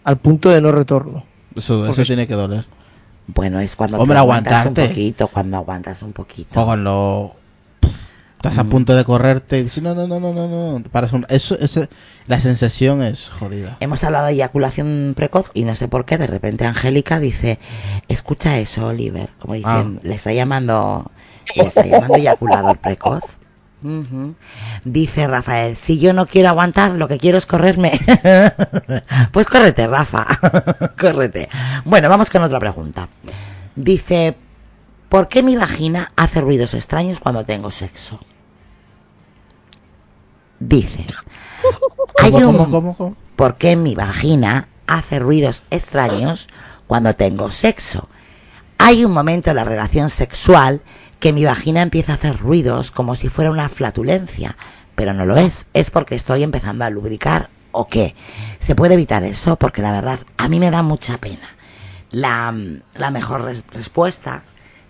Al punto de no retorno. Eso, eso tiene que doler. Bueno, es cuando Hombre, te aguantas un poquito, cuando aguantas un poquito. O cuando estás Mm. a punto de correrte y dices, no, no, no, no, no, no. Paras un... Eso, la sensación es jodida. Hemos hablado de eyaculación precoz y no sé por qué, de repente Angélica dice, escucha eso, Oliver, como dicen, le está llamando, le está llamando eyaculador precoz. Dice Rafael, si yo no quiero aguantar, lo que quiero es correrme. pues córrete, Rafa, córrete. Bueno, vamos con otra pregunta. Dice, ¿por qué mi vagina hace ruidos extraños cuando tengo sexo? Dice, hay ¿Cómo, un cómo, mom- cómo, cómo? ¿Por qué mi vagina hace ruidos extraños cuando tengo sexo? Hay un momento en la relación sexual que mi vagina empieza a hacer ruidos como si fuera una flatulencia, pero no lo es, es porque estoy empezando a lubricar o qué. Se puede evitar eso porque la verdad a mí me da mucha pena. La, la mejor res- respuesta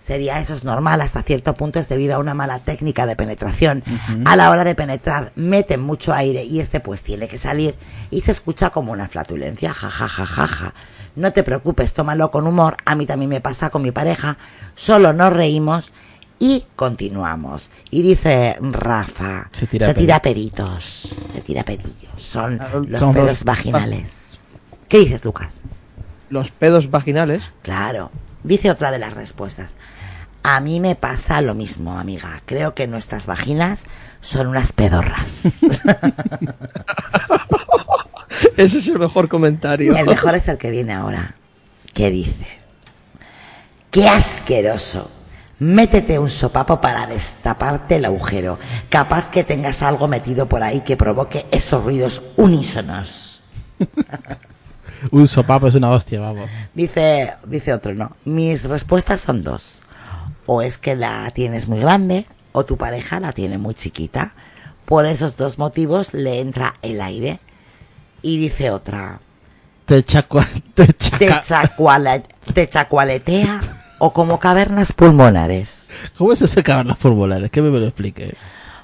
sería eso es normal hasta cierto punto es debido a una mala técnica de penetración. A la hora de penetrar meten mucho aire y este pues tiene que salir y se escucha como una flatulencia, ja ja ja ja ja. No te preocupes, tómalo con humor, a mí también me pasa con mi pareja, solo nos reímos y continuamos. Y dice Rafa, Se tira peritos, se tira pedillos, son los son pedos dos- vaginales. ¿Qué dices, Lucas? Los pedos vaginales. Claro, dice otra de las respuestas. A mí me pasa lo mismo, amiga. Creo que nuestras vaginas son unas pedorras. Ese es el mejor comentario. El mejor es el que viene ahora. ¿Qué dice? ¡Qué asqueroso! Métete un sopapo para destaparte el agujero. Capaz que tengas algo metido por ahí que provoque esos ruidos unísonos. Un sopapo es una hostia, vamos. Dice, dice otro, no. Mis respuestas son dos. O es que la tienes muy grande o tu pareja la tiene muy chiquita. Por esos dos motivos le entra el aire. Y dice otra, Te chacua... Te te, chaca... chacuala- te chacualetea o como cavernas pulmonares. ¿Cómo es cavernas pulmonares? Que me lo explique.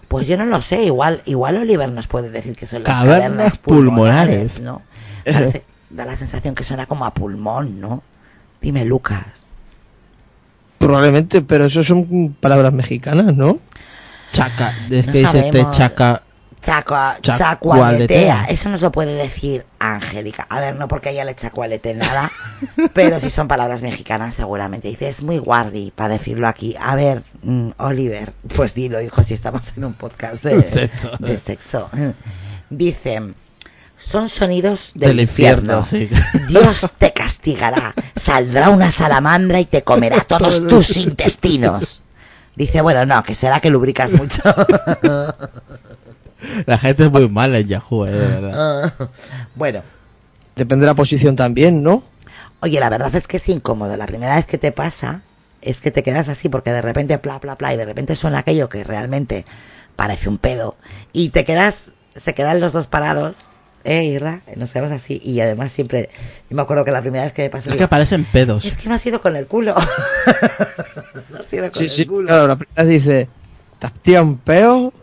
Pues yo no lo sé, igual, igual Oliver nos puede decir que son las Cavernas cavernas pulmonares. pulmonares, ¿no? Parece- da la sensación que suena como a pulmón, ¿no? Dime, Lucas. Probablemente, pero eso son palabras mexicanas, ¿no? Chaca. Es No que dice te sabemos. chaca... Chacua- Chacualetea. chacualetea. Eso nos lo puede decir Angélica. A ver, no porque ella le chacualete nada, pero si son palabras mexicanas seguramente. Dice, es muy guardi para decirlo aquí. A ver, mm, Oliver, pues dilo, hijo, si estamos en un podcast de, Sexo. de sexo. Dice, son sonidos del, Del infierno, infierno. sí. Dios te castigará. Saldrá una salamandra y te comerá todos tus intestinos. Dice, bueno, no, que será que lubricas mucho. La gente es muy mala en Yahoo, eh, de verdad. bueno, Depende de la posición también, ¿no? oye, la verdad es que es incómodo. La primera vez que te pasa es que te quedas así porque de repente bla, bla, bla, y de repente suena aquello que realmente parece un pedo. Y te quedas, se quedan los dos parados, ¿eh, Irra? Nos quedamos así. Y además siempre, yo me acuerdo que la primera vez que me pasó... Es que aparecen pedos. es que no ha sido con el culo. no ha sido con Sí, el sí, culo. claro, la primera dice, ¿te un peo?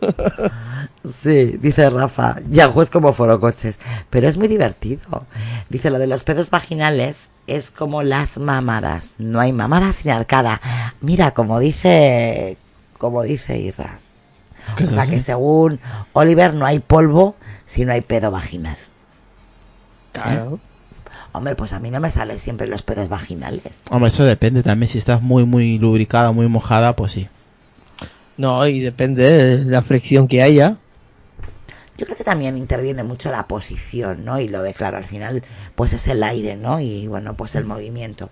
Sí, dice Rafa, Yahoo es como forocoches, pero es muy divertido. Dice, lo de los pedos vaginales es como las mamadas, no hay mamadas sin arcada. Mira, como dice, como dice Irra. ¿Qué O sea que según Oliver no hay polvo si no hay pedo vaginal. Claro. Hombre, pues a mí no me salen siempre los pedos vaginales. Hombre, eso depende también. Si estás muy, muy lubricada, muy mojada, pues sí. No, y depende de la fricción que haya. Yo creo que también interviene mucho la posición, ¿no? Y lo de, claro, al final, pues es el aire, ¿no? Y bueno, pues el movimiento.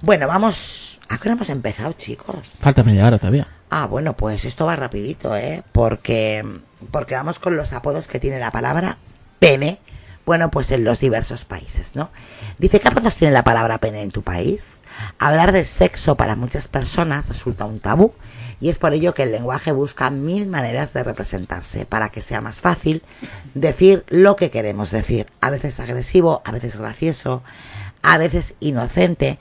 Bueno, vamos... ¿A qué hora hemos empezado, chicos? Falta media hora todavía. Ah, bueno, pues esto va rapidito, ¿eh? Porque, porque vamos con los apodos que tiene la palabra pene, bueno, pues en los diversos países, ¿no? Dice, ¿qué apodos tiene la palabra pene en tu país? Hablar de sexo para muchas personas resulta un tabú y es por ello que el lenguaje busca mil maneras de representarse para que sea más fácil decir lo que queremos decir. A veces agresivo, a veces gracioso, a veces inocente.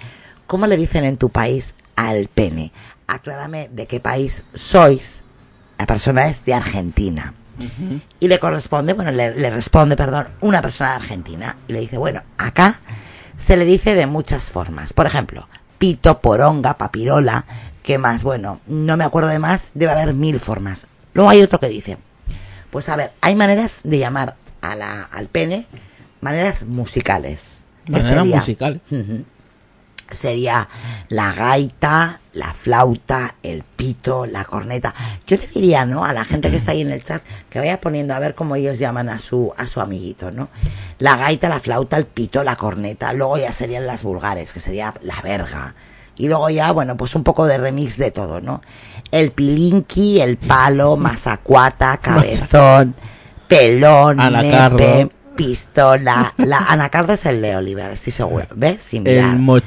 ¿Cómo le dicen en tu país al pene? Aclárame de qué país sois. La persona es de Argentina. Y le corresponde, bueno, le, le responde, perdón, una persona de Argentina. Y le dice, bueno, acá se le dice de muchas formas. Por ejemplo, pito, poronga, papirola. ¿Qué más? Bueno, no me acuerdo de más, debe haber mil formas. Luego hay otro que dice, pues a ver, hay maneras de llamar a la, al pene, maneras musicales. ¿Qué Manera sería? musical. Sería la gaita, la flauta, el pito, la corneta. Yo le diría, ¿no? A la gente que está ahí en el chat que vaya poniendo a ver cómo ellos llaman a su a su amiguito, ¿no? La gaita, la flauta, el pito, la corneta. Luego ya serían las vulgares, que sería la verga. Y luego ya, bueno, pues un poco de remix de todo, ¿no? El pilinqui, el palo, masacuata, cabezón, pelón, Anacardo. nepe, pistola. La anacardo es el de Oliver, estoy seguro. ¿Ves? Sin mirar. El,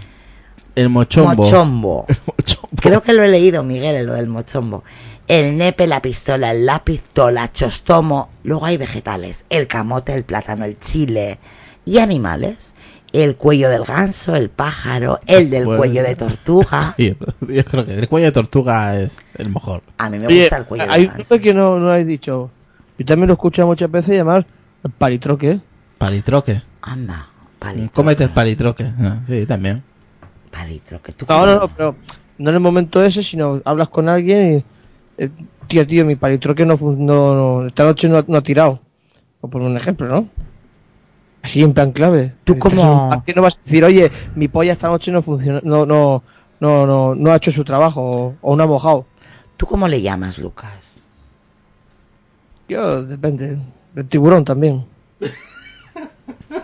el mochombo. Mochombo. El mochombo. Creo que lo he leído, Miguel, lo del mochombo. El nepe, la pistola, el lápiz, tola, chostomo. Luego hay vegetales. El camote, el plátano, el chile. Y animales. El cuello del ganso, el pájaro, el del Bueno. cuello de tortuga. Yo creo que el cuello de tortuga es el mejor. A mí me Oye, gusta el cuello hay del un ganso. que no, no habéis dicho. Yo también lo escucho muchas veces llamar el palitroque. Palitroque. Anda, palitroque. Cómete el palitroque. Ah, sí, también. Palitroque. ¿Tú No, no, no, pero no en el momento ese, sino hablas con alguien y. eh, tío, tío, mi palitroque no, no, no esta noche no, ha- no ha tirado. O por un ejemplo, ¿no? Así en plan clave. Tú como- parque, no vas a decir, oye, mi polla esta noche no funciona, no, no, no, no, no ha hecho su trabajo o, o no ha mojado. ¿Tú cómo le llamas, Lucas? Yo, depende. El tiburón también.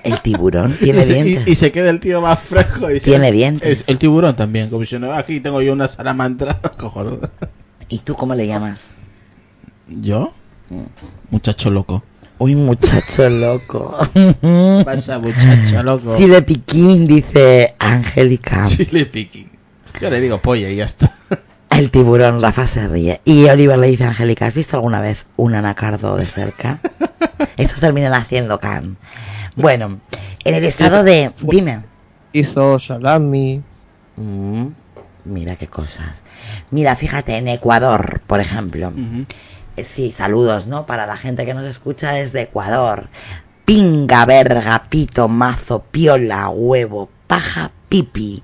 El tiburón tiene y, se, y- dientes. y se queda el tío más fresco. Y Tiene dientes. Es el tiburón también. Como si no, aquí tengo yo una salamandra. Cojonuda. ¿Y tú cómo le llamas? ¿Yo? Muchacho loco. Uy, muchacho loco. Pasa, muchacho loco. Chile piquín, dice Angélica. Chile piqui. Yo le digo polla y ya está. El tiburón, Rafa se ríe. Y Oliver le dice a Angélica, ¿has visto alguna vez un anacardo de cerca? Estos terminan haciendo can. Bueno, en el estado de... Dime. Hizo salami. Mm, mira qué cosas. Mira, fíjate, en Ecuador, por ejemplo. Eh, Sí, saludos, ¿no? Para la gente que nos escucha desde Ecuador. Pinga, verga, pito, mazo, piola, huevo, paja, pipi.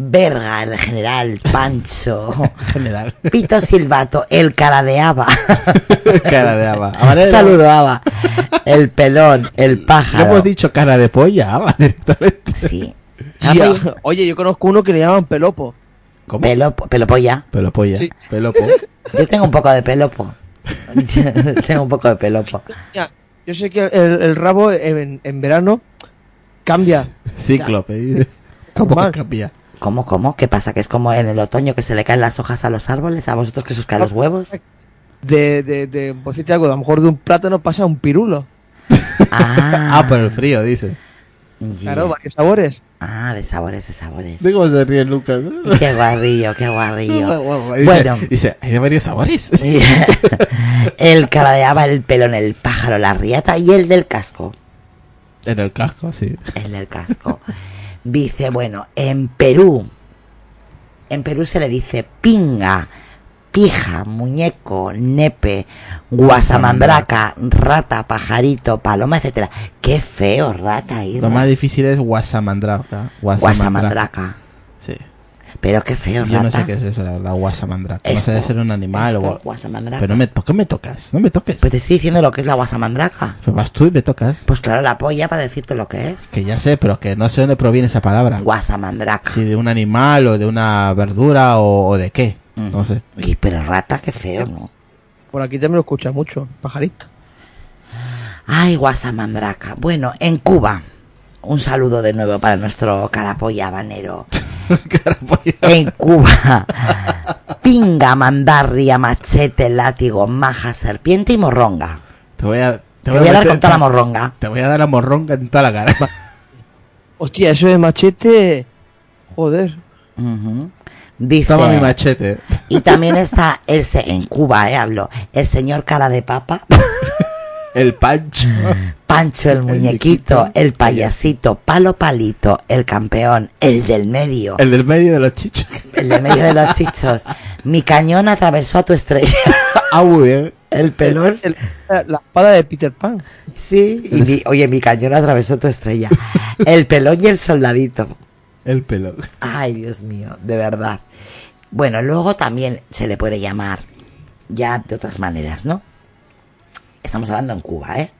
Verga, el general Pancho, General. Pito Silvato, el cara de Ava. cara de. Amarelo. Saludo Ava. El pelón, el No pájaro. hemos dicho cara de polla, haba, directamente. Sí. Ah, oye, yo conozco uno que le llaman Pelopo. ¿Cómo? Pelo, pelopolla. Pelo polla. Sí. Pelo po. Yo tengo un poco de pelopo. tengo un poco de pelopo. Ya, yo sé que el, el rabo en, en verano cambia. Cíclope. ¿Cómo cambia? ¿Cómo, cómo? ¿Qué pasa? ¿Que es como en el otoño que se le caen las hojas a los árboles? ¿A vosotros que se os caen los huevos? De, de, de, por decirte algo, a lo mejor de un plátano pasa un pirulo. Ah, Ah, por el frío, dice. Claro, varios sabores. Ah, de sabores, de sabores. ¿De cómo se ríe Lucas? Qué guarrillo, qué guarrillo. Dice, Bueno. dice, hay de varios sabores. el cara de haba, el pelón, el pájaro, la riata y el del casco. En el casco, sí. El del casco. Dice, bueno, en Perú, en Perú se le dice pinga, pija, muñeco, nepe, guasamandraca, rata, pajarito, paloma, etcétera. Qué feo, rata, Lo Irma. más difícil es guasamandraca. Guasamandraca. Sí. Pero qué feo, Yo no rata. sé qué es eso, la verdad, guasamandraca. No sé, debe ser un animal o... Guasamandraca. Pero no me, ¿por qué me tocas? No me toques. Pues te estoy diciendo lo que es la guasamandraca. Pues vas tú y me tocas. Pues claro, la polla para decirte lo que es. Que ya sé, pero que no sé dónde proviene esa palabra. Guasamandraca. Si de un animal o de una verdura o, o de qué. Mm. No sé. Y, pero rata, qué feo, ¿no? Por aquí también lo escucha mucho, pajarito. Ay, guasamandraca. Bueno, en Cuba. Un saludo de nuevo para nuestro carapolla habanero. En Cuba. Pinga, mandarria, machete, látigo, maja, serpiente y morronga. Te voy a... Te voy a dar con toda la morronga. Te voy a dar a morronga en toda la cara. Hostia, eso de machete. Joder. Dice. Toma mi machete. Y también está el se- en Cuba, eh, hablo. El señor cara de papa. El pancho. Pancho el muñequito, el payasito, palo palito, el campeón, el del medio, El del medio de los chichos. el del medio de los chichos. Mi cañón atravesó a tu estrella. ah, muy bien. El pelón. El- la espada de Peter Pan. Sí. Y mi- oye, mi cañón atravesó tu estrella. El pelón y el soldadito. El pelo. Ay, Dios mío, de verdad. Bueno, luego también se le puede llamar ya de otras maneras, ¿no? Estamos hablando en Cuba, ¿eh?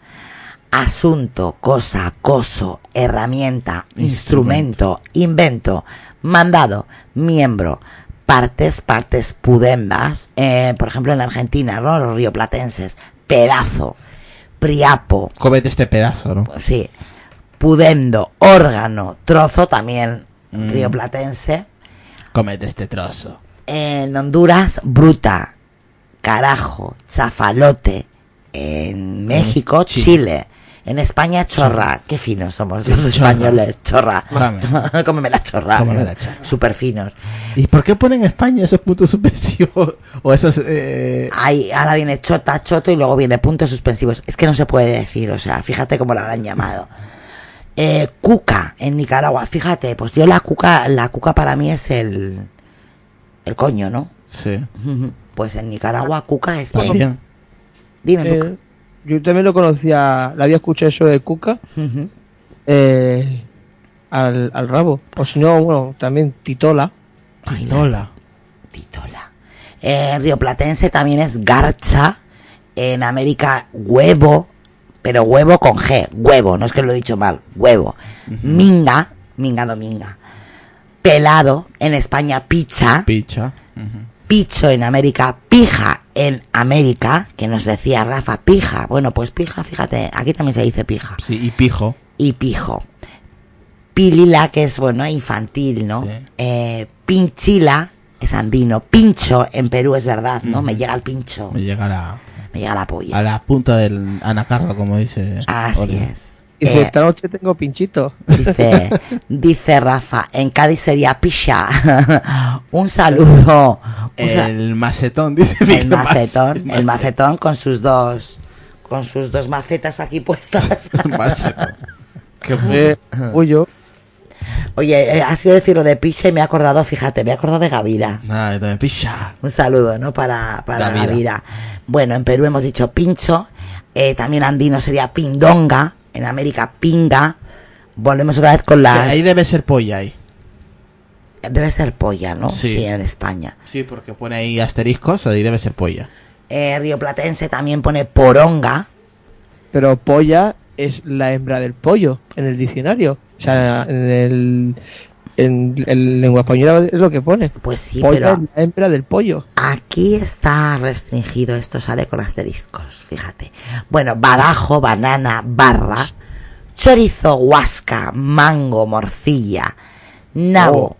Asunto, cosa, coso, herramienta, instrumento, invento, mandado, miembro, partes, partes pudembas, eh, por ejemplo en Argentina, ¿no? Los rioplatenses, pedazo, priapo, Cómete este pedazo, ¿no? sí, pudendo, órgano, trozo también Mm. rioplatense. Cómete este trozo. En Honduras, bruta, carajo, chafalote. En México, Chile. Chile. En España, chorra. Qué finos somos los chorra. españoles, chorra. Dame. Cómeme la chorra. Cómeme la chorra. Súper finos. ¿Y por qué ponen en España esos puntos suspensivos? O esos... Eh... Ahora viene chota, choto y luego viene puntos suspensivos. Es que no se puede decir, o sea, fíjate cómo lo habrán llamado. Eh, cuca en Nicaragua, fíjate, pues yo la cuca, la cuca para mí es el, el coño, ¿no? Sí. Pues en Nicaragua cuca es También. Dime, Luca. Eh, yo también lo conocía, la había escuchado eso de Cuca eh, al, al rabo. O si no, bueno, también Titola. Titola. Titola. Eh, en Río Platense también es garcha. En América, huevo. Pero huevo con G. Huevo, no es que lo he dicho mal. Huevo. Minga. Minga no minga. Pelado. En España, picha. Picha. Picho en América. Pija en América. Que nos decía Rafa, pija. Bueno, pues pija, fíjate. Aquí también se dice pija. Sí, y pijo. y pijo. Pilila, que es, bueno, infantil, ¿no? Sí. Eh, pinchila es andino. Pincho en Perú es verdad, ¿no? Me llega el pincho. Me llega la, Me llega la polla. a la punta del anacardo, como dice. Así es. Dice, Eh, esta noche tengo pinchito. dice, dice Rafa, en Cádiz sería picha. Un saludo. Un El macetón, dice el Miguel Mas- macetón, el macetón con sus dos, con sus dos macetas aquí puestas. macetón. Qué Eh, Huyo. Oye, eh, ha sido decir lo de picha y me he acordado, fíjate, me he acordado de Gavira. Nada, yo también picha. Un saludo, ¿no? Para, para Gavira. Gavira. Bueno, en Perú hemos dicho pincho, eh, también andino sería pindonga, en América pinga. Volvemos otra vez con las... Ahí debe ser polla ahí. Debe ser polla, ¿no? Sí. en España. Sí, porque pone ahí asteriscos y debe ser polla. Eh, Río Platense también pone poronga. Pero polla es la hembra del pollo en el diccionario. O sea, en el, en, en lengua española es lo que pone. Pues sí, polla pero es la hembra del pollo. aquí está restringido. Esto sale con asteriscos, fíjate. Bueno, badajo, banana, barra, chorizo, huasca, mango, morcilla, nabo, Oh,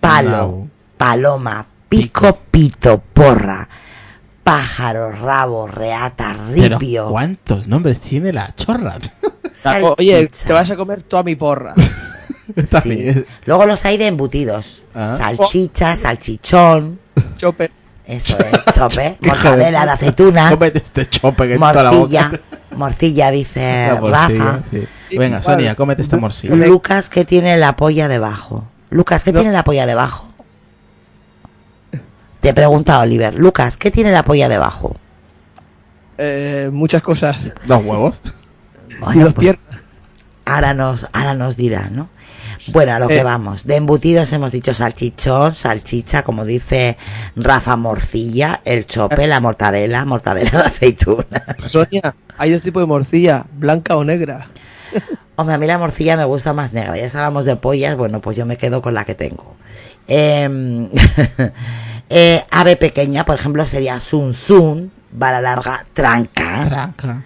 palo, nabo. paloma, pico, pito, porra, pájaro, rabo, reata, Pero ripio, ¿cuántos nombres tiene la chorra? salchicha. Oye, te vas a comer toda mi porra. Sí. Luego los hay de embutidos. Ah. Salchicha, salchichón, Chope. eso es, chope, mortadela de aceituna, Cómete este chope que en toda la morcilla, boca. morcilla dice La morcilla, Rafa. sí. Venga. Sonia, cómete esta morcilla. Lucas, que tiene la polla debajo? Lucas, ¿qué No. tiene la polla debajo? Te pregunta Oliver. Lucas, ¿qué tiene la polla debajo? Eh, muchas cosas. Dos huevos. y Bueno, dos pues, piernas. ahora nos, ahora nos dirá, ¿no? Bueno, a lo que Eh. vamos. De embutidos hemos dicho salchichón, salchicha, como dice Rafa, morcilla, el chope, la mortadela, mortadela de aceituna. Sonia, hay dos tipos de morcilla, blanca o negra. Hombre, a mí la morcilla me gusta más negra. Ya si hablamos de pollas, bueno, pues yo me quedo con la que tengo. Eh, eh, ave pequeña, por ejemplo, sería sun sun, vara larga, tranca. Tranca.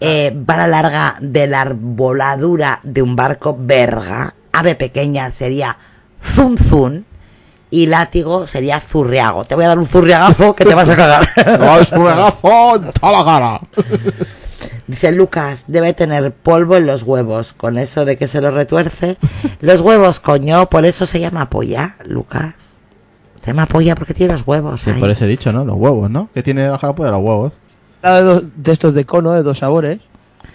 Eh, vara larga de la arboladura de un barco, verga. Ave pequeña sería zun zun. Y látigo sería zurriago. Te voy a dar un zurriagazo que te vas a cagar. ¡No, es un regazo en toda la cara! Dice Lucas, debe tener polvo en los huevos. Con eso de que se lo retuerce. Los huevos, coño, por eso se llama polla, Lucas. Se llama polla porque tiene los huevos. Sí, ahí. por eso he dicho, ¿no? Los huevos, ¿no? Que tiene debajo la polla los huevos. De, de estos de cono, de dos sabores.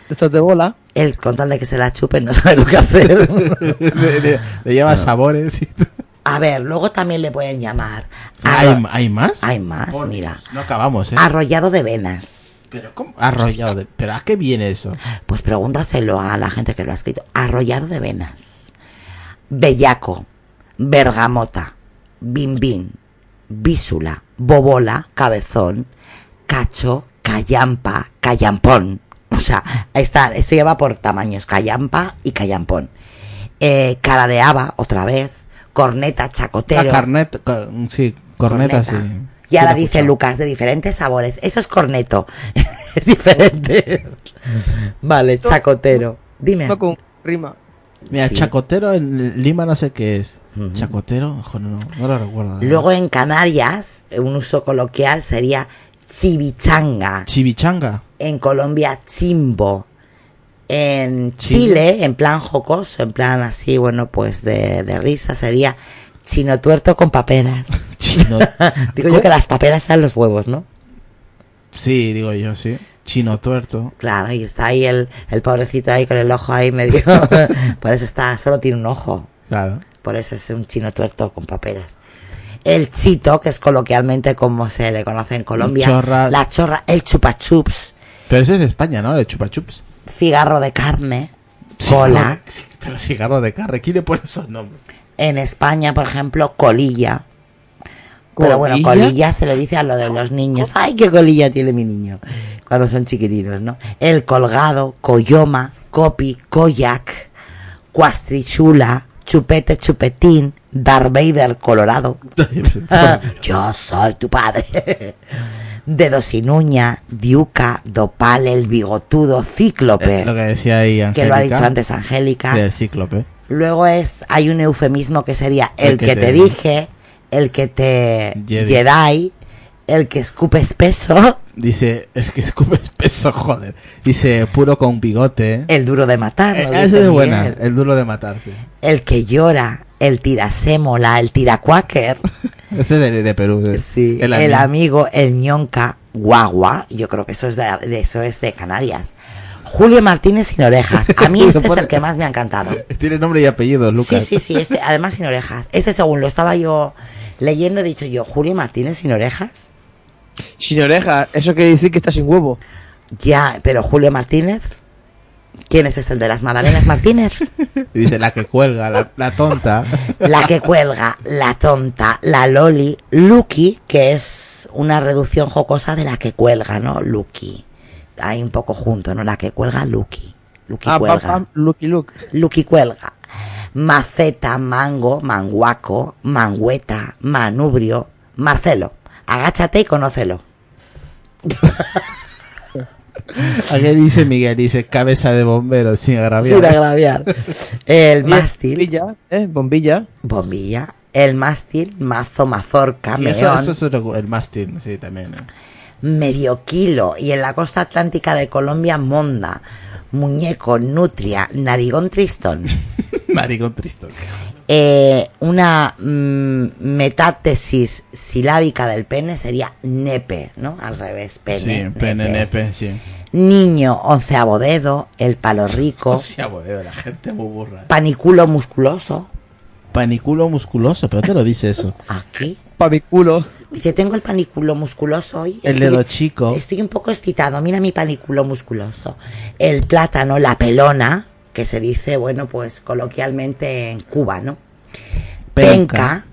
De estos de bola. Él, con tal de que se la chupen, no sabe lo que hacer. le, le- le lleva sabores y A ver, luego también le pueden llamar. ¿Hay, arro- ¿Hay más? Hay más, Por mira. No acabamos, ¿eh? Arrollado de venas. Pero ¿cómo? Arrollado de... ¿Pero a qué viene eso? Pues pregúntaselo a la gente que lo ha escrito. Arrollado de venas. Bellaco. Bergamota. Bimbín. Bísula. Bobola. Cabezón. Cacho. Callampa. Callampón. O sea, está. Esto ya va por tamaños. Callampa y callampón. Eh, cara de haba, otra vez. Corneta, La chacotero. carnet... ca- Sí, corneta, sí. Y ahora dice escuchado. Lucas, de diferentes sabores. Eso es corneto. es diferente. vale, chacotero. Dime. Con rima. Mira, Sí. chacotero en Lima no sé qué es. Chacotero, no, no lo recuerdo. la Luego en Canarias, un uso coloquial sería chivichanga. Chivichanga. En Colombia, chimbo. En Chimbo. Chile, en plan jocoso, en plan así, bueno, pues de, de risa, sería chino tuerto con paperas. Chino... Digo yo que las paperas sean los huevos, ¿no? Sí, digo yo, sí. Chino tuerto. Claro, y está ahí el, el pobrecito ahí con el ojo ahí medio. Por eso está, solo tiene un ojo. Claro. Por eso es un chino tuerto con paperas. El chito, que es coloquialmente como se le conoce en Colombia. Chorra. La chorra, el chupachups, Pero ese es de España, ¿no? El chupachups. cigarro de carne, cola. Sí, pero cigarro de carne. ¿Quién le pone esos nombres? En España, por ejemplo, colilla. Pero bueno, ¿Colilla? se le dice a lo de los niños. ¡Ay, qué colilla tiene mi niño! Cuando son chiquititos, ¿no? El colgado, coyoma, copi, koyak, cuastrichula, chupete, chupetín, Darth Vader colorado. Yo soy tu padre. Dedo sin uña, diuca, dopal, el bigotudo, cíclope. Lo que decía ahí que Angélica. lo ha dicho antes Angélica. Del cíclope. Luego es, hay un eufemismo que sería el, El que que, te- te dije, el que te Jedi. Jedi, el que escupe espeso, Dice, el que escupe espeso, joder. Dice, puro con bigote. el duro de matar. Eh, es buena, el duro de matar. sí. El que llora, el tirasémola, el tiracuáquer, Ese de, de Perú. sí. sí, el, amigo. amigo, el ñonca, guagua, yo creo que eso es de, eso es de Canarias. Julio Martínez sin orejas. A mí este es el que más me ha encantado. Tiene nombre y apellido, Lucas. Sí, sí, sí, este, además sin orejas. Este según lo estaba yo leyendo, he dicho yo, Julio Martínez sin orejas. Sin oreja, eso quiere decir que está sin huevo. Ya, pero Julio Martínez, ¿Quién es ese, el de las Madalenas Martínez? Y dice la que cuelga, la, la tonta. La que cuelga, la tonta, la loli, Lucky, que es una reducción jocosa de la que cuelga, ¿no? Lucky. Ahí un poco junto, ¿no? La que cuelga, Lucky. Lucky Ah, pam, cuelga. pam, looky look. Lucky cuelga. Maceta, mango, manguaco, mangueta, manubrio, Marcelo. Agáchate y conócelo. Aquí dice Miguel, dice cabeza de bombero sin agraviar. Sin agraviar. El mástil, Bombilla, ¿eh? Bombilla. bombilla. El mástil, mazo, mazorca, Sí, eso, es otro- el mástil, sí, también. ¿eh? medio kilo y en la costa atlántica de Colombia monda, muñeco, nutria, narigón tristón. Maricón tristo. Eh, una mm, metátesis silábica del pene sería nepe, ¿no? Al revés, pene. Sí, pene, nepe, sí. Niño, onceavo dedo, el palo rico, Hostia, boludo, la gente muy burra. paniculo musculoso. Paniculo musculoso, pero te lo dice eso. Aquí. Pa' mi culo. Dice, tengo el panículo musculoso hoy. El dedo chico. Estoy un poco excitado. Mira mi panículo musculoso. El plátano, la pelona, que se dice, bueno, pues coloquialmente en Cuba, ¿no? Penca,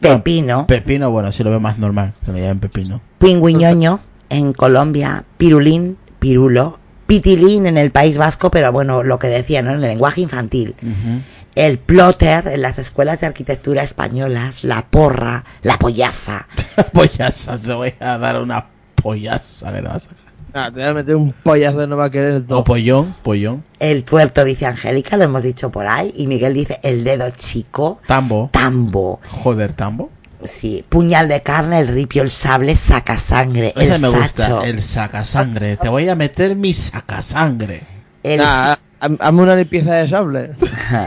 pepino, Pepino, bueno, sí lo veo más normal, que lo llamen pepino. pingüiñoño en Colombia, pirulín, pirulo, pitilín en el País Vasco, pero bueno, lo que decía, ¿no? En el lenguaje infantil. El plotter en las escuelas de arquitectura españolas, la porra, la pollaza. Pollaza, te voy a dar una pollaza que te vas a. Ah, te voy a meter un pollazo de no va a querer el O todo. pollón, pollón. El tuerto, dice Angélica, lo hemos dicho por ahí. Y Miguel dice el dedo chico, Tambo. tambo. Joder, tambo. Sí, puñal de carne, el ripio, el sable, saca sangre, el Ese me sacho, gusta, el sacasangre. Te voy a meter mi sacasangre. el, Ah, haz- hazme una limpieza de sable.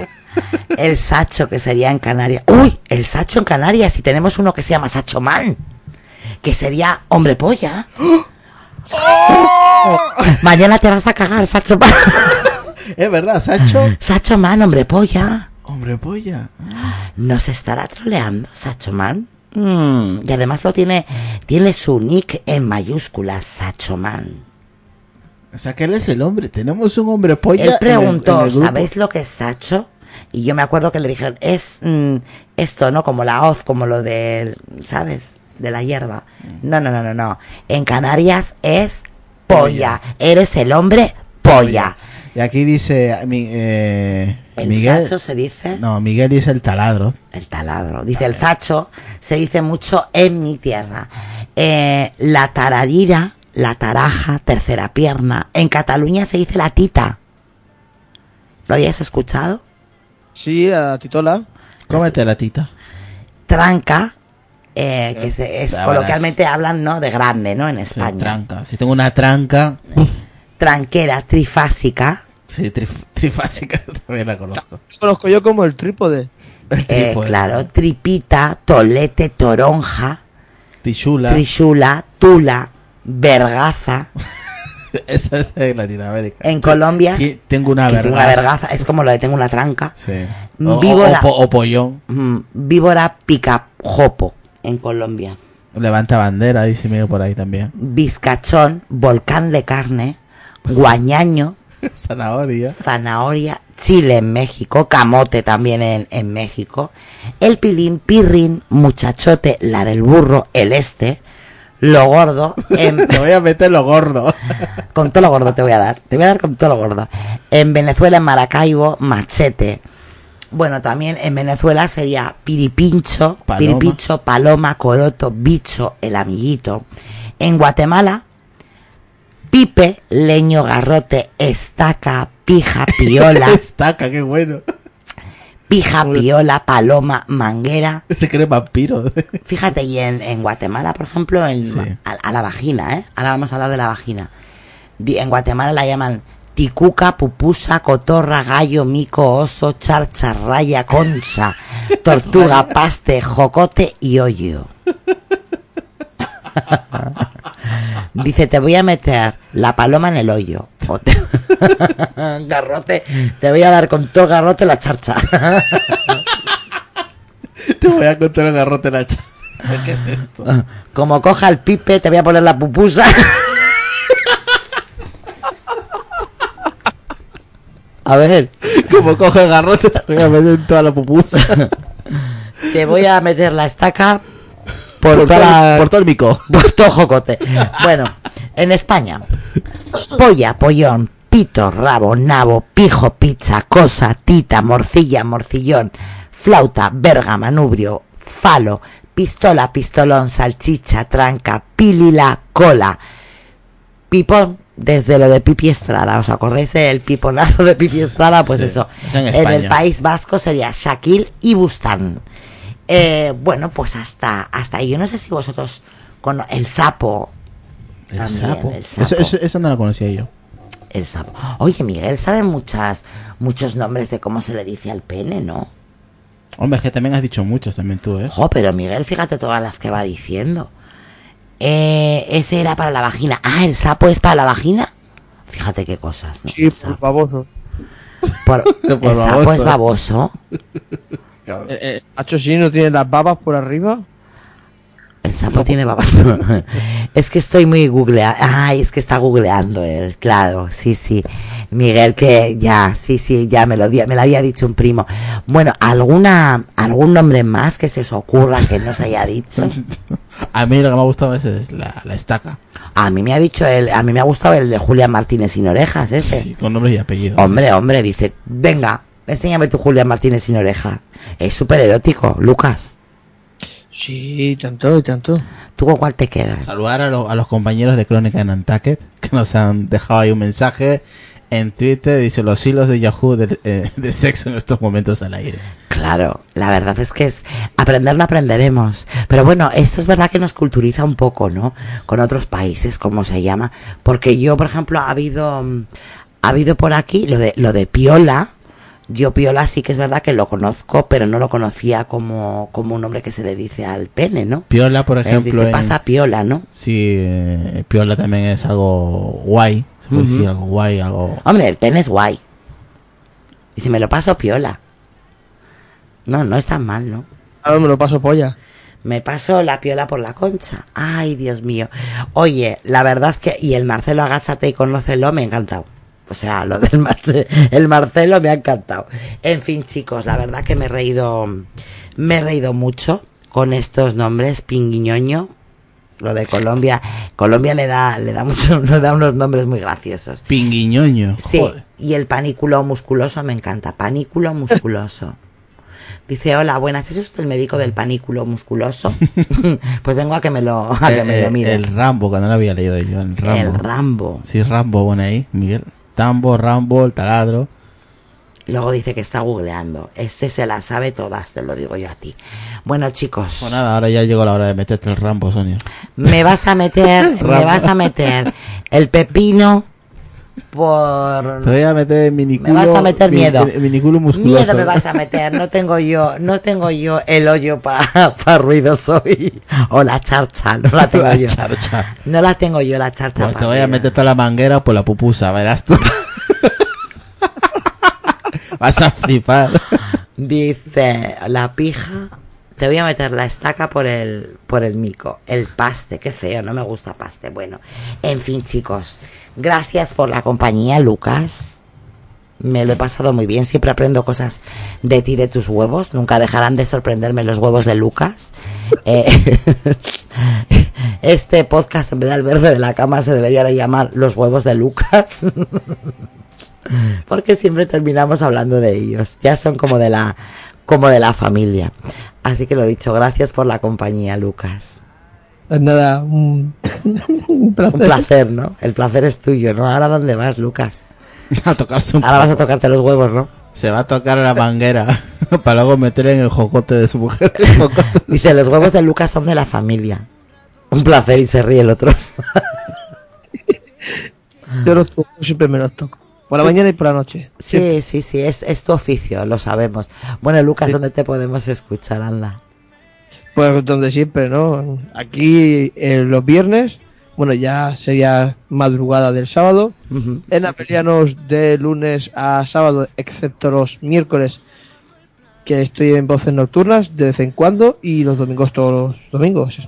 el sacho que sería en Canarias. ¡Uy! El sacho en Canarias y tenemos uno que se llama Sacho Man, que sería hombre polla. Mañana te vas a cagar, Sacho Man. Es verdad, Sacho. Sacho Man, hombre polla. Hombre, polla. ¿Nos estará troleando, Sacho Man? Mm, y además lo tiene, tiene su nick en mayúsculas, Sacho Man. O sea, que él es el hombre. Tenemos un hombre polla. Él en el- preguntó, en el. ¿sabéis lo que es Sacho? Y yo me acuerdo que le dijeron, es mm, esto, ¿no? Como la hoz, como lo de, ¿sabes? De la hierba. No, no, no, no, no. En Canarias es polla. Eres el hombre polla. Y aquí dice mi- eh, El Miguel. Sacho se dice, No, Miguel dice el taladro. el taladro. Dice el Sacho, se dice mucho en mi tierra. Eh, la tararira, la taraja, tercera pierna. En Cataluña se dice la tita. ¿Lo habías escuchado? Sí, la titola. Cómete la tita. tranca, eh, que se, es coloquialmente hablan, ¿no? De grande, ¿no? En Sí, España. tranca. Si tengo una tranca. Tranquera, trifásica, Sí, trif- trifásica. También la conozco. Conozco yo como el trípode. El eh, trípode. claro, tripita, tolete, toronja, Tichula. trishula, tula, vergaza. Esa es de Latinoamérica. En Colombia, Aquí tengo una que tengo vergaza. una vergaza, es como lo de tengo una tranca. Sí. O, Víbora. o po- o pollón. Mm, víbora picajopo, en Colombia. Levanta bandera, dice Miguel por ahí también. Vizcachón, volcán de carne, guañaño, Zanahoria. zanahoria, chile en México, camote también en, en México, el pilín, pirrín, muchachote, la del burro, el este, lo gordo, en- Te voy a meter lo gordo. con todo lo gordo te voy a dar, te voy a dar con todo lo gordo. En Venezuela, en Maracaibo, machete. Bueno, también en Venezuela sería piripincho, Paloma. piripincho, paloma, coroto, bicho, el amiguito. En Guatemala, pipe, leño, garrote, estaca, pija, piola, Estaca, qué bueno. pija, piola, paloma, manguera. Se cree vampiro. Fíjate, y en, en Guatemala, por ejemplo, en, Sí. a, a la vagina, ¿eh? Ahora vamos a hablar de la vagina. En Guatemala la llaman ticuca, pupusa, cotorra, gallo, mico, oso, charcha, raya, concha, tortuga, paste, jocote y hoyo. Dice, te voy a meter la paloma en el hoyo. O te- garrote, te voy a dar con todo garrote la charcha. Te voy a contar el garrote la cha- ¿Qué es esto? Como coja el pipe, te voy a poner la pupusa. A ver, Como coge el garrote, te voy a meter en toda la pupusa. te voy a meter la estaca por, Por, toda todo, la- por todo el mico. por todo jocote. Bueno, en España, polla, pollón, pito, rabo, nabo, pijo, pizza, cosa, tita, morcilla, morcillón, flauta, verga, manubrio, falo, pistola, pistolón, salchicha, tranca, pilila, cola, pipón, desde lo de Pipi Estrada, ¿os acordáis del piponazo de Pipi Estrada? Pues Sí, eso, es en en, el País Vasco sería Shaquille y Bustán. Eh, bueno, pues hasta, hasta ahí. Yo no sé si vosotros con el sapo. El También, sapo. el sapo. Eso, eso, eso no lo conocía yo. El sapo. Oye, Miguel, sabe muchas, muchos nombres de cómo se le dice al pene, ¿no? Hombre, es que también has dicho muchos también tú, ¿eh? Ojo, pero Miguel, fíjate todas las que va diciendo. Eh, ese era para la vagina. Ah, el sapo es para la vagina. Fíjate qué cosas, ¿no? Sí, El sapo. baboso. Por- el sapo es baboso. Eh, eh, Hacho, sí, no tiene las babas por arriba. El sapo tiene babas. es que estoy muy googleando. Ay, es que está googleando él, claro, sí, sí. Miguel, que ya, sí, sí, ya me lo, me lo había dicho un primo. Bueno, ¿alguna, algún nombre más que se os ocurra que no se haya dicho? A mí lo que me ha gustado es, es la, la estaca. A mí me ha dicho él, a mí me ha gustado el de Julián Martínez sin orejas, ese. Sí, con nombre y apellido. Hombre, hombre, dice, venga, enséñame tu Julián Martínez sin oreja. Es súper erótico, Lucas. Sí, tanto y tanto. ¿Tú con cuál te quedas? Saludar a, lo- a los compañeros de Crónica en Nantucket que nos han dejado ahí un mensaje en Twitter. Dice los hilos de Yahoo de, eh, de sexo en estos momentos al aire. Claro, la verdad es que es aprender no aprenderemos. Pero bueno, esto es verdad que nos culturiza un poco, ¿no? Con otros países, como se llama. Porque yo, por ejemplo, ha habido, mm, ha habido por aquí lo de, lo de piola. Yo piola sí que es verdad que lo conozco, pero no lo conocía como, como un nombre que se le dice al pene, ¿no? Piola, por ejemplo. en- pasa piola, ¿no? Sí, eh, Piola también es algo guay. Se puede decir algo guay, algo. Hombre, el pene es guay. Dice, me lo paso piola. No, no es tan mal, ¿no? Ahora me lo paso polla. Me paso la piola por la concha. Ay, Dios mío. Oye, la verdad es que... Y el Marcelo Agáchate y conócelo me ha encantado. O sea, lo del Marce- el Marcelo me ha encantado. En fin, chicos, la verdad que me he reído... Me he reído mucho con estos nombres. Pinguiñoño. Lo de Colombia. Colombia le da, le da mucho, le da unos nombres muy graciosos. Pinguiñoño. Sí, Joder. y el panículo musculoso me encanta. Panículo musculoso. Dice, hola, buenas, ¿es usted el médico del panículo musculoso? pues vengo a que me lo, a que Eh, me lo eh, mire. el Rambo, que no lo había leído yo. El Rambo. El Rambo. Sí, Rambo, bueno ahí, Miguel. Tambo, Rambo, el taladro. Luego dice que está googleando. Este se la sabe todas, te lo digo yo a ti. Bueno, chicos, Pues nada, ahora ya llegó la hora de meterte el Rambo, Sonia. me vas a meter, me vas a meter el pepino por... Te voy a meter el miniculo. Me vas a meter mi- miedo. miniculo musculoso. Miedo me vas a meter, no tengo yo, no tengo yo el hoyo para pa ruidos hoy. O la charcha, no la tengo La yo. charcha. No la tengo yo la charcha. Pues te voy a meter toda la manguera por la pupusa, verás tú. Vas a flipar. Dice la pija. Te voy a meter la estaca por el, por el mico. El paste, qué feo, no me gusta paste. Bueno, en fin, chicos. Gracias por la compañía, Lucas. Me lo he pasado muy bien. Siempre aprendo cosas de ti, de tus huevos. Nunca dejarán de sorprenderme los huevos de Lucas. Eh, este podcast, en vez del verde de la cama, se debería de llamar Los huevos de Lucas. porque siempre terminamos hablando de ellos. Ya son como de la como de la familia. Así que lo dicho, gracias por la compañía, Lucas. Pues nada, un, un placer. Un placer, ¿no? El placer es tuyo, ¿no? Ahora dónde vas, Lucas? A tocarse un Ahora vas a tocarte los huevos, ¿no? Se va a tocar la manguera para luego meter en el jocote de su mujer. Dice, los huevos de Lucas son de la familia. Un placer y se ríe el otro. Yo los toco, siempre me los toco. Por la mañana y por la noche. Sí, sí, sí, es, es tu oficio, lo sabemos. Bueno, Lucas, ¿dónde te podemos escuchar? Anda. Pues donde siempre, ¿no? Aquí eh, los viernes, bueno, ya sería madrugada del sábado. Ujú. En Apelianos de lunes a sábado, excepto los miércoles, que estoy en voces nocturnas de vez en cuando, y los domingos todos los domingos.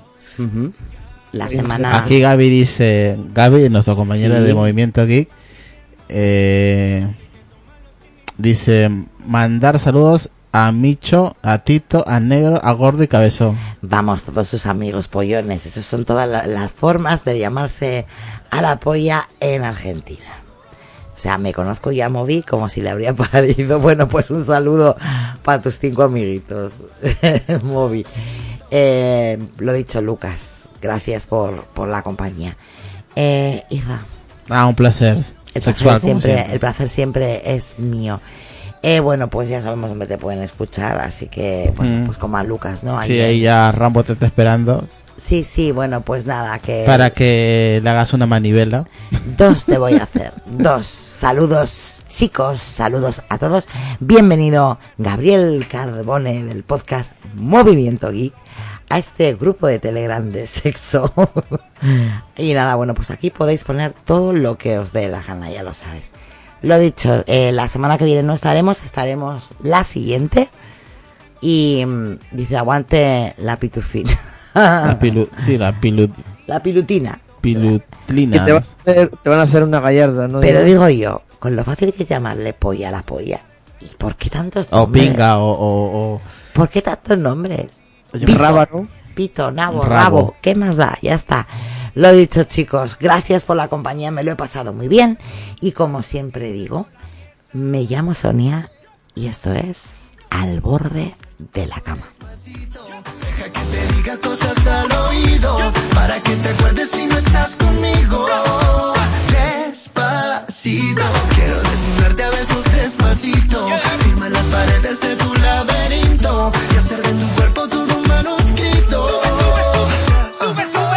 La semana... Aquí Gaby dice, Gaby, nuestro compañero Sí. de Movimiento Geek, eh, Dice, mandar saludos a Micho, a Tito, a Negro, a Gordo y Cabezón. Vamos, todos sus amigos pollones. Esas son todas la- las formas de llamarse a la polla en Argentina. O sea, me conozco ya Moví como si le habría parido. Bueno, pues un saludo para tus cinco amiguitos, Moví. Eh, lo dicho, Lucas. Gracias por, por la compañía. Eh, Isra, Ah, un placer. El Sexual, placer, siempre, siempre. el placer siempre es mío. Eh, bueno, pues ya sabemos dónde te pueden escuchar, así que, bueno, Mm. pues como a Lucas, ¿no? Sí, ahí ya Rambo te está esperando Sí, sí, bueno, pues nada, que para que le hagas una manivela. dos te voy a hacer. Dos. Saludos, chicos, saludos a todos. Bienvenido, Gabriel Carbone del podcast Movimiento Geek, a este grupo de Telegram de sexo. y nada, bueno, pues aquí podéis poner todo lo que os dé la gana, ya lo sabes. Lo dicho, eh, la semana que viene no estaremos, estaremos la siguiente. Y mm, dice, aguante la pitufina. La pilu, sí, la pilu, la pilutina. Pilutlina. te van, a hacer, te van a hacer una gallarda, ¿no? Pero digo yo, con lo fácil que es llamarle polla a la polla. ¿Y por qué tantos O nombres? pinga, o, o, o- ¿Por qué tantos nombres? Pito, rábano. Pito, nabo, Rabo. rabo. ¿Qué más da? Ya está. Lo dicho, chicos. Gracias por la compañía. Me lo he pasado muy bien. Y como siempre digo, me llamo Sonia y esto es Al borde de la cama. Deja que te diga cosas al oído para que te acuerdes si no estás conmigo. Despacito, quiero desnudarte a besos despacito. Firma las paredes de tu laberinto y hacer de tu cuerpo todo un manuscrito. Quiero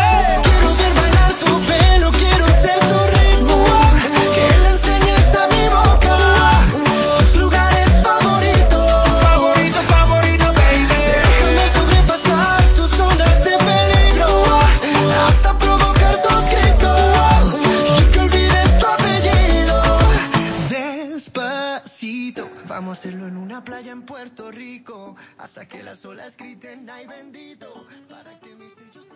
hacerlo en una playa en Puerto Rico hasta que las olas griten ay bendito para que mis sellos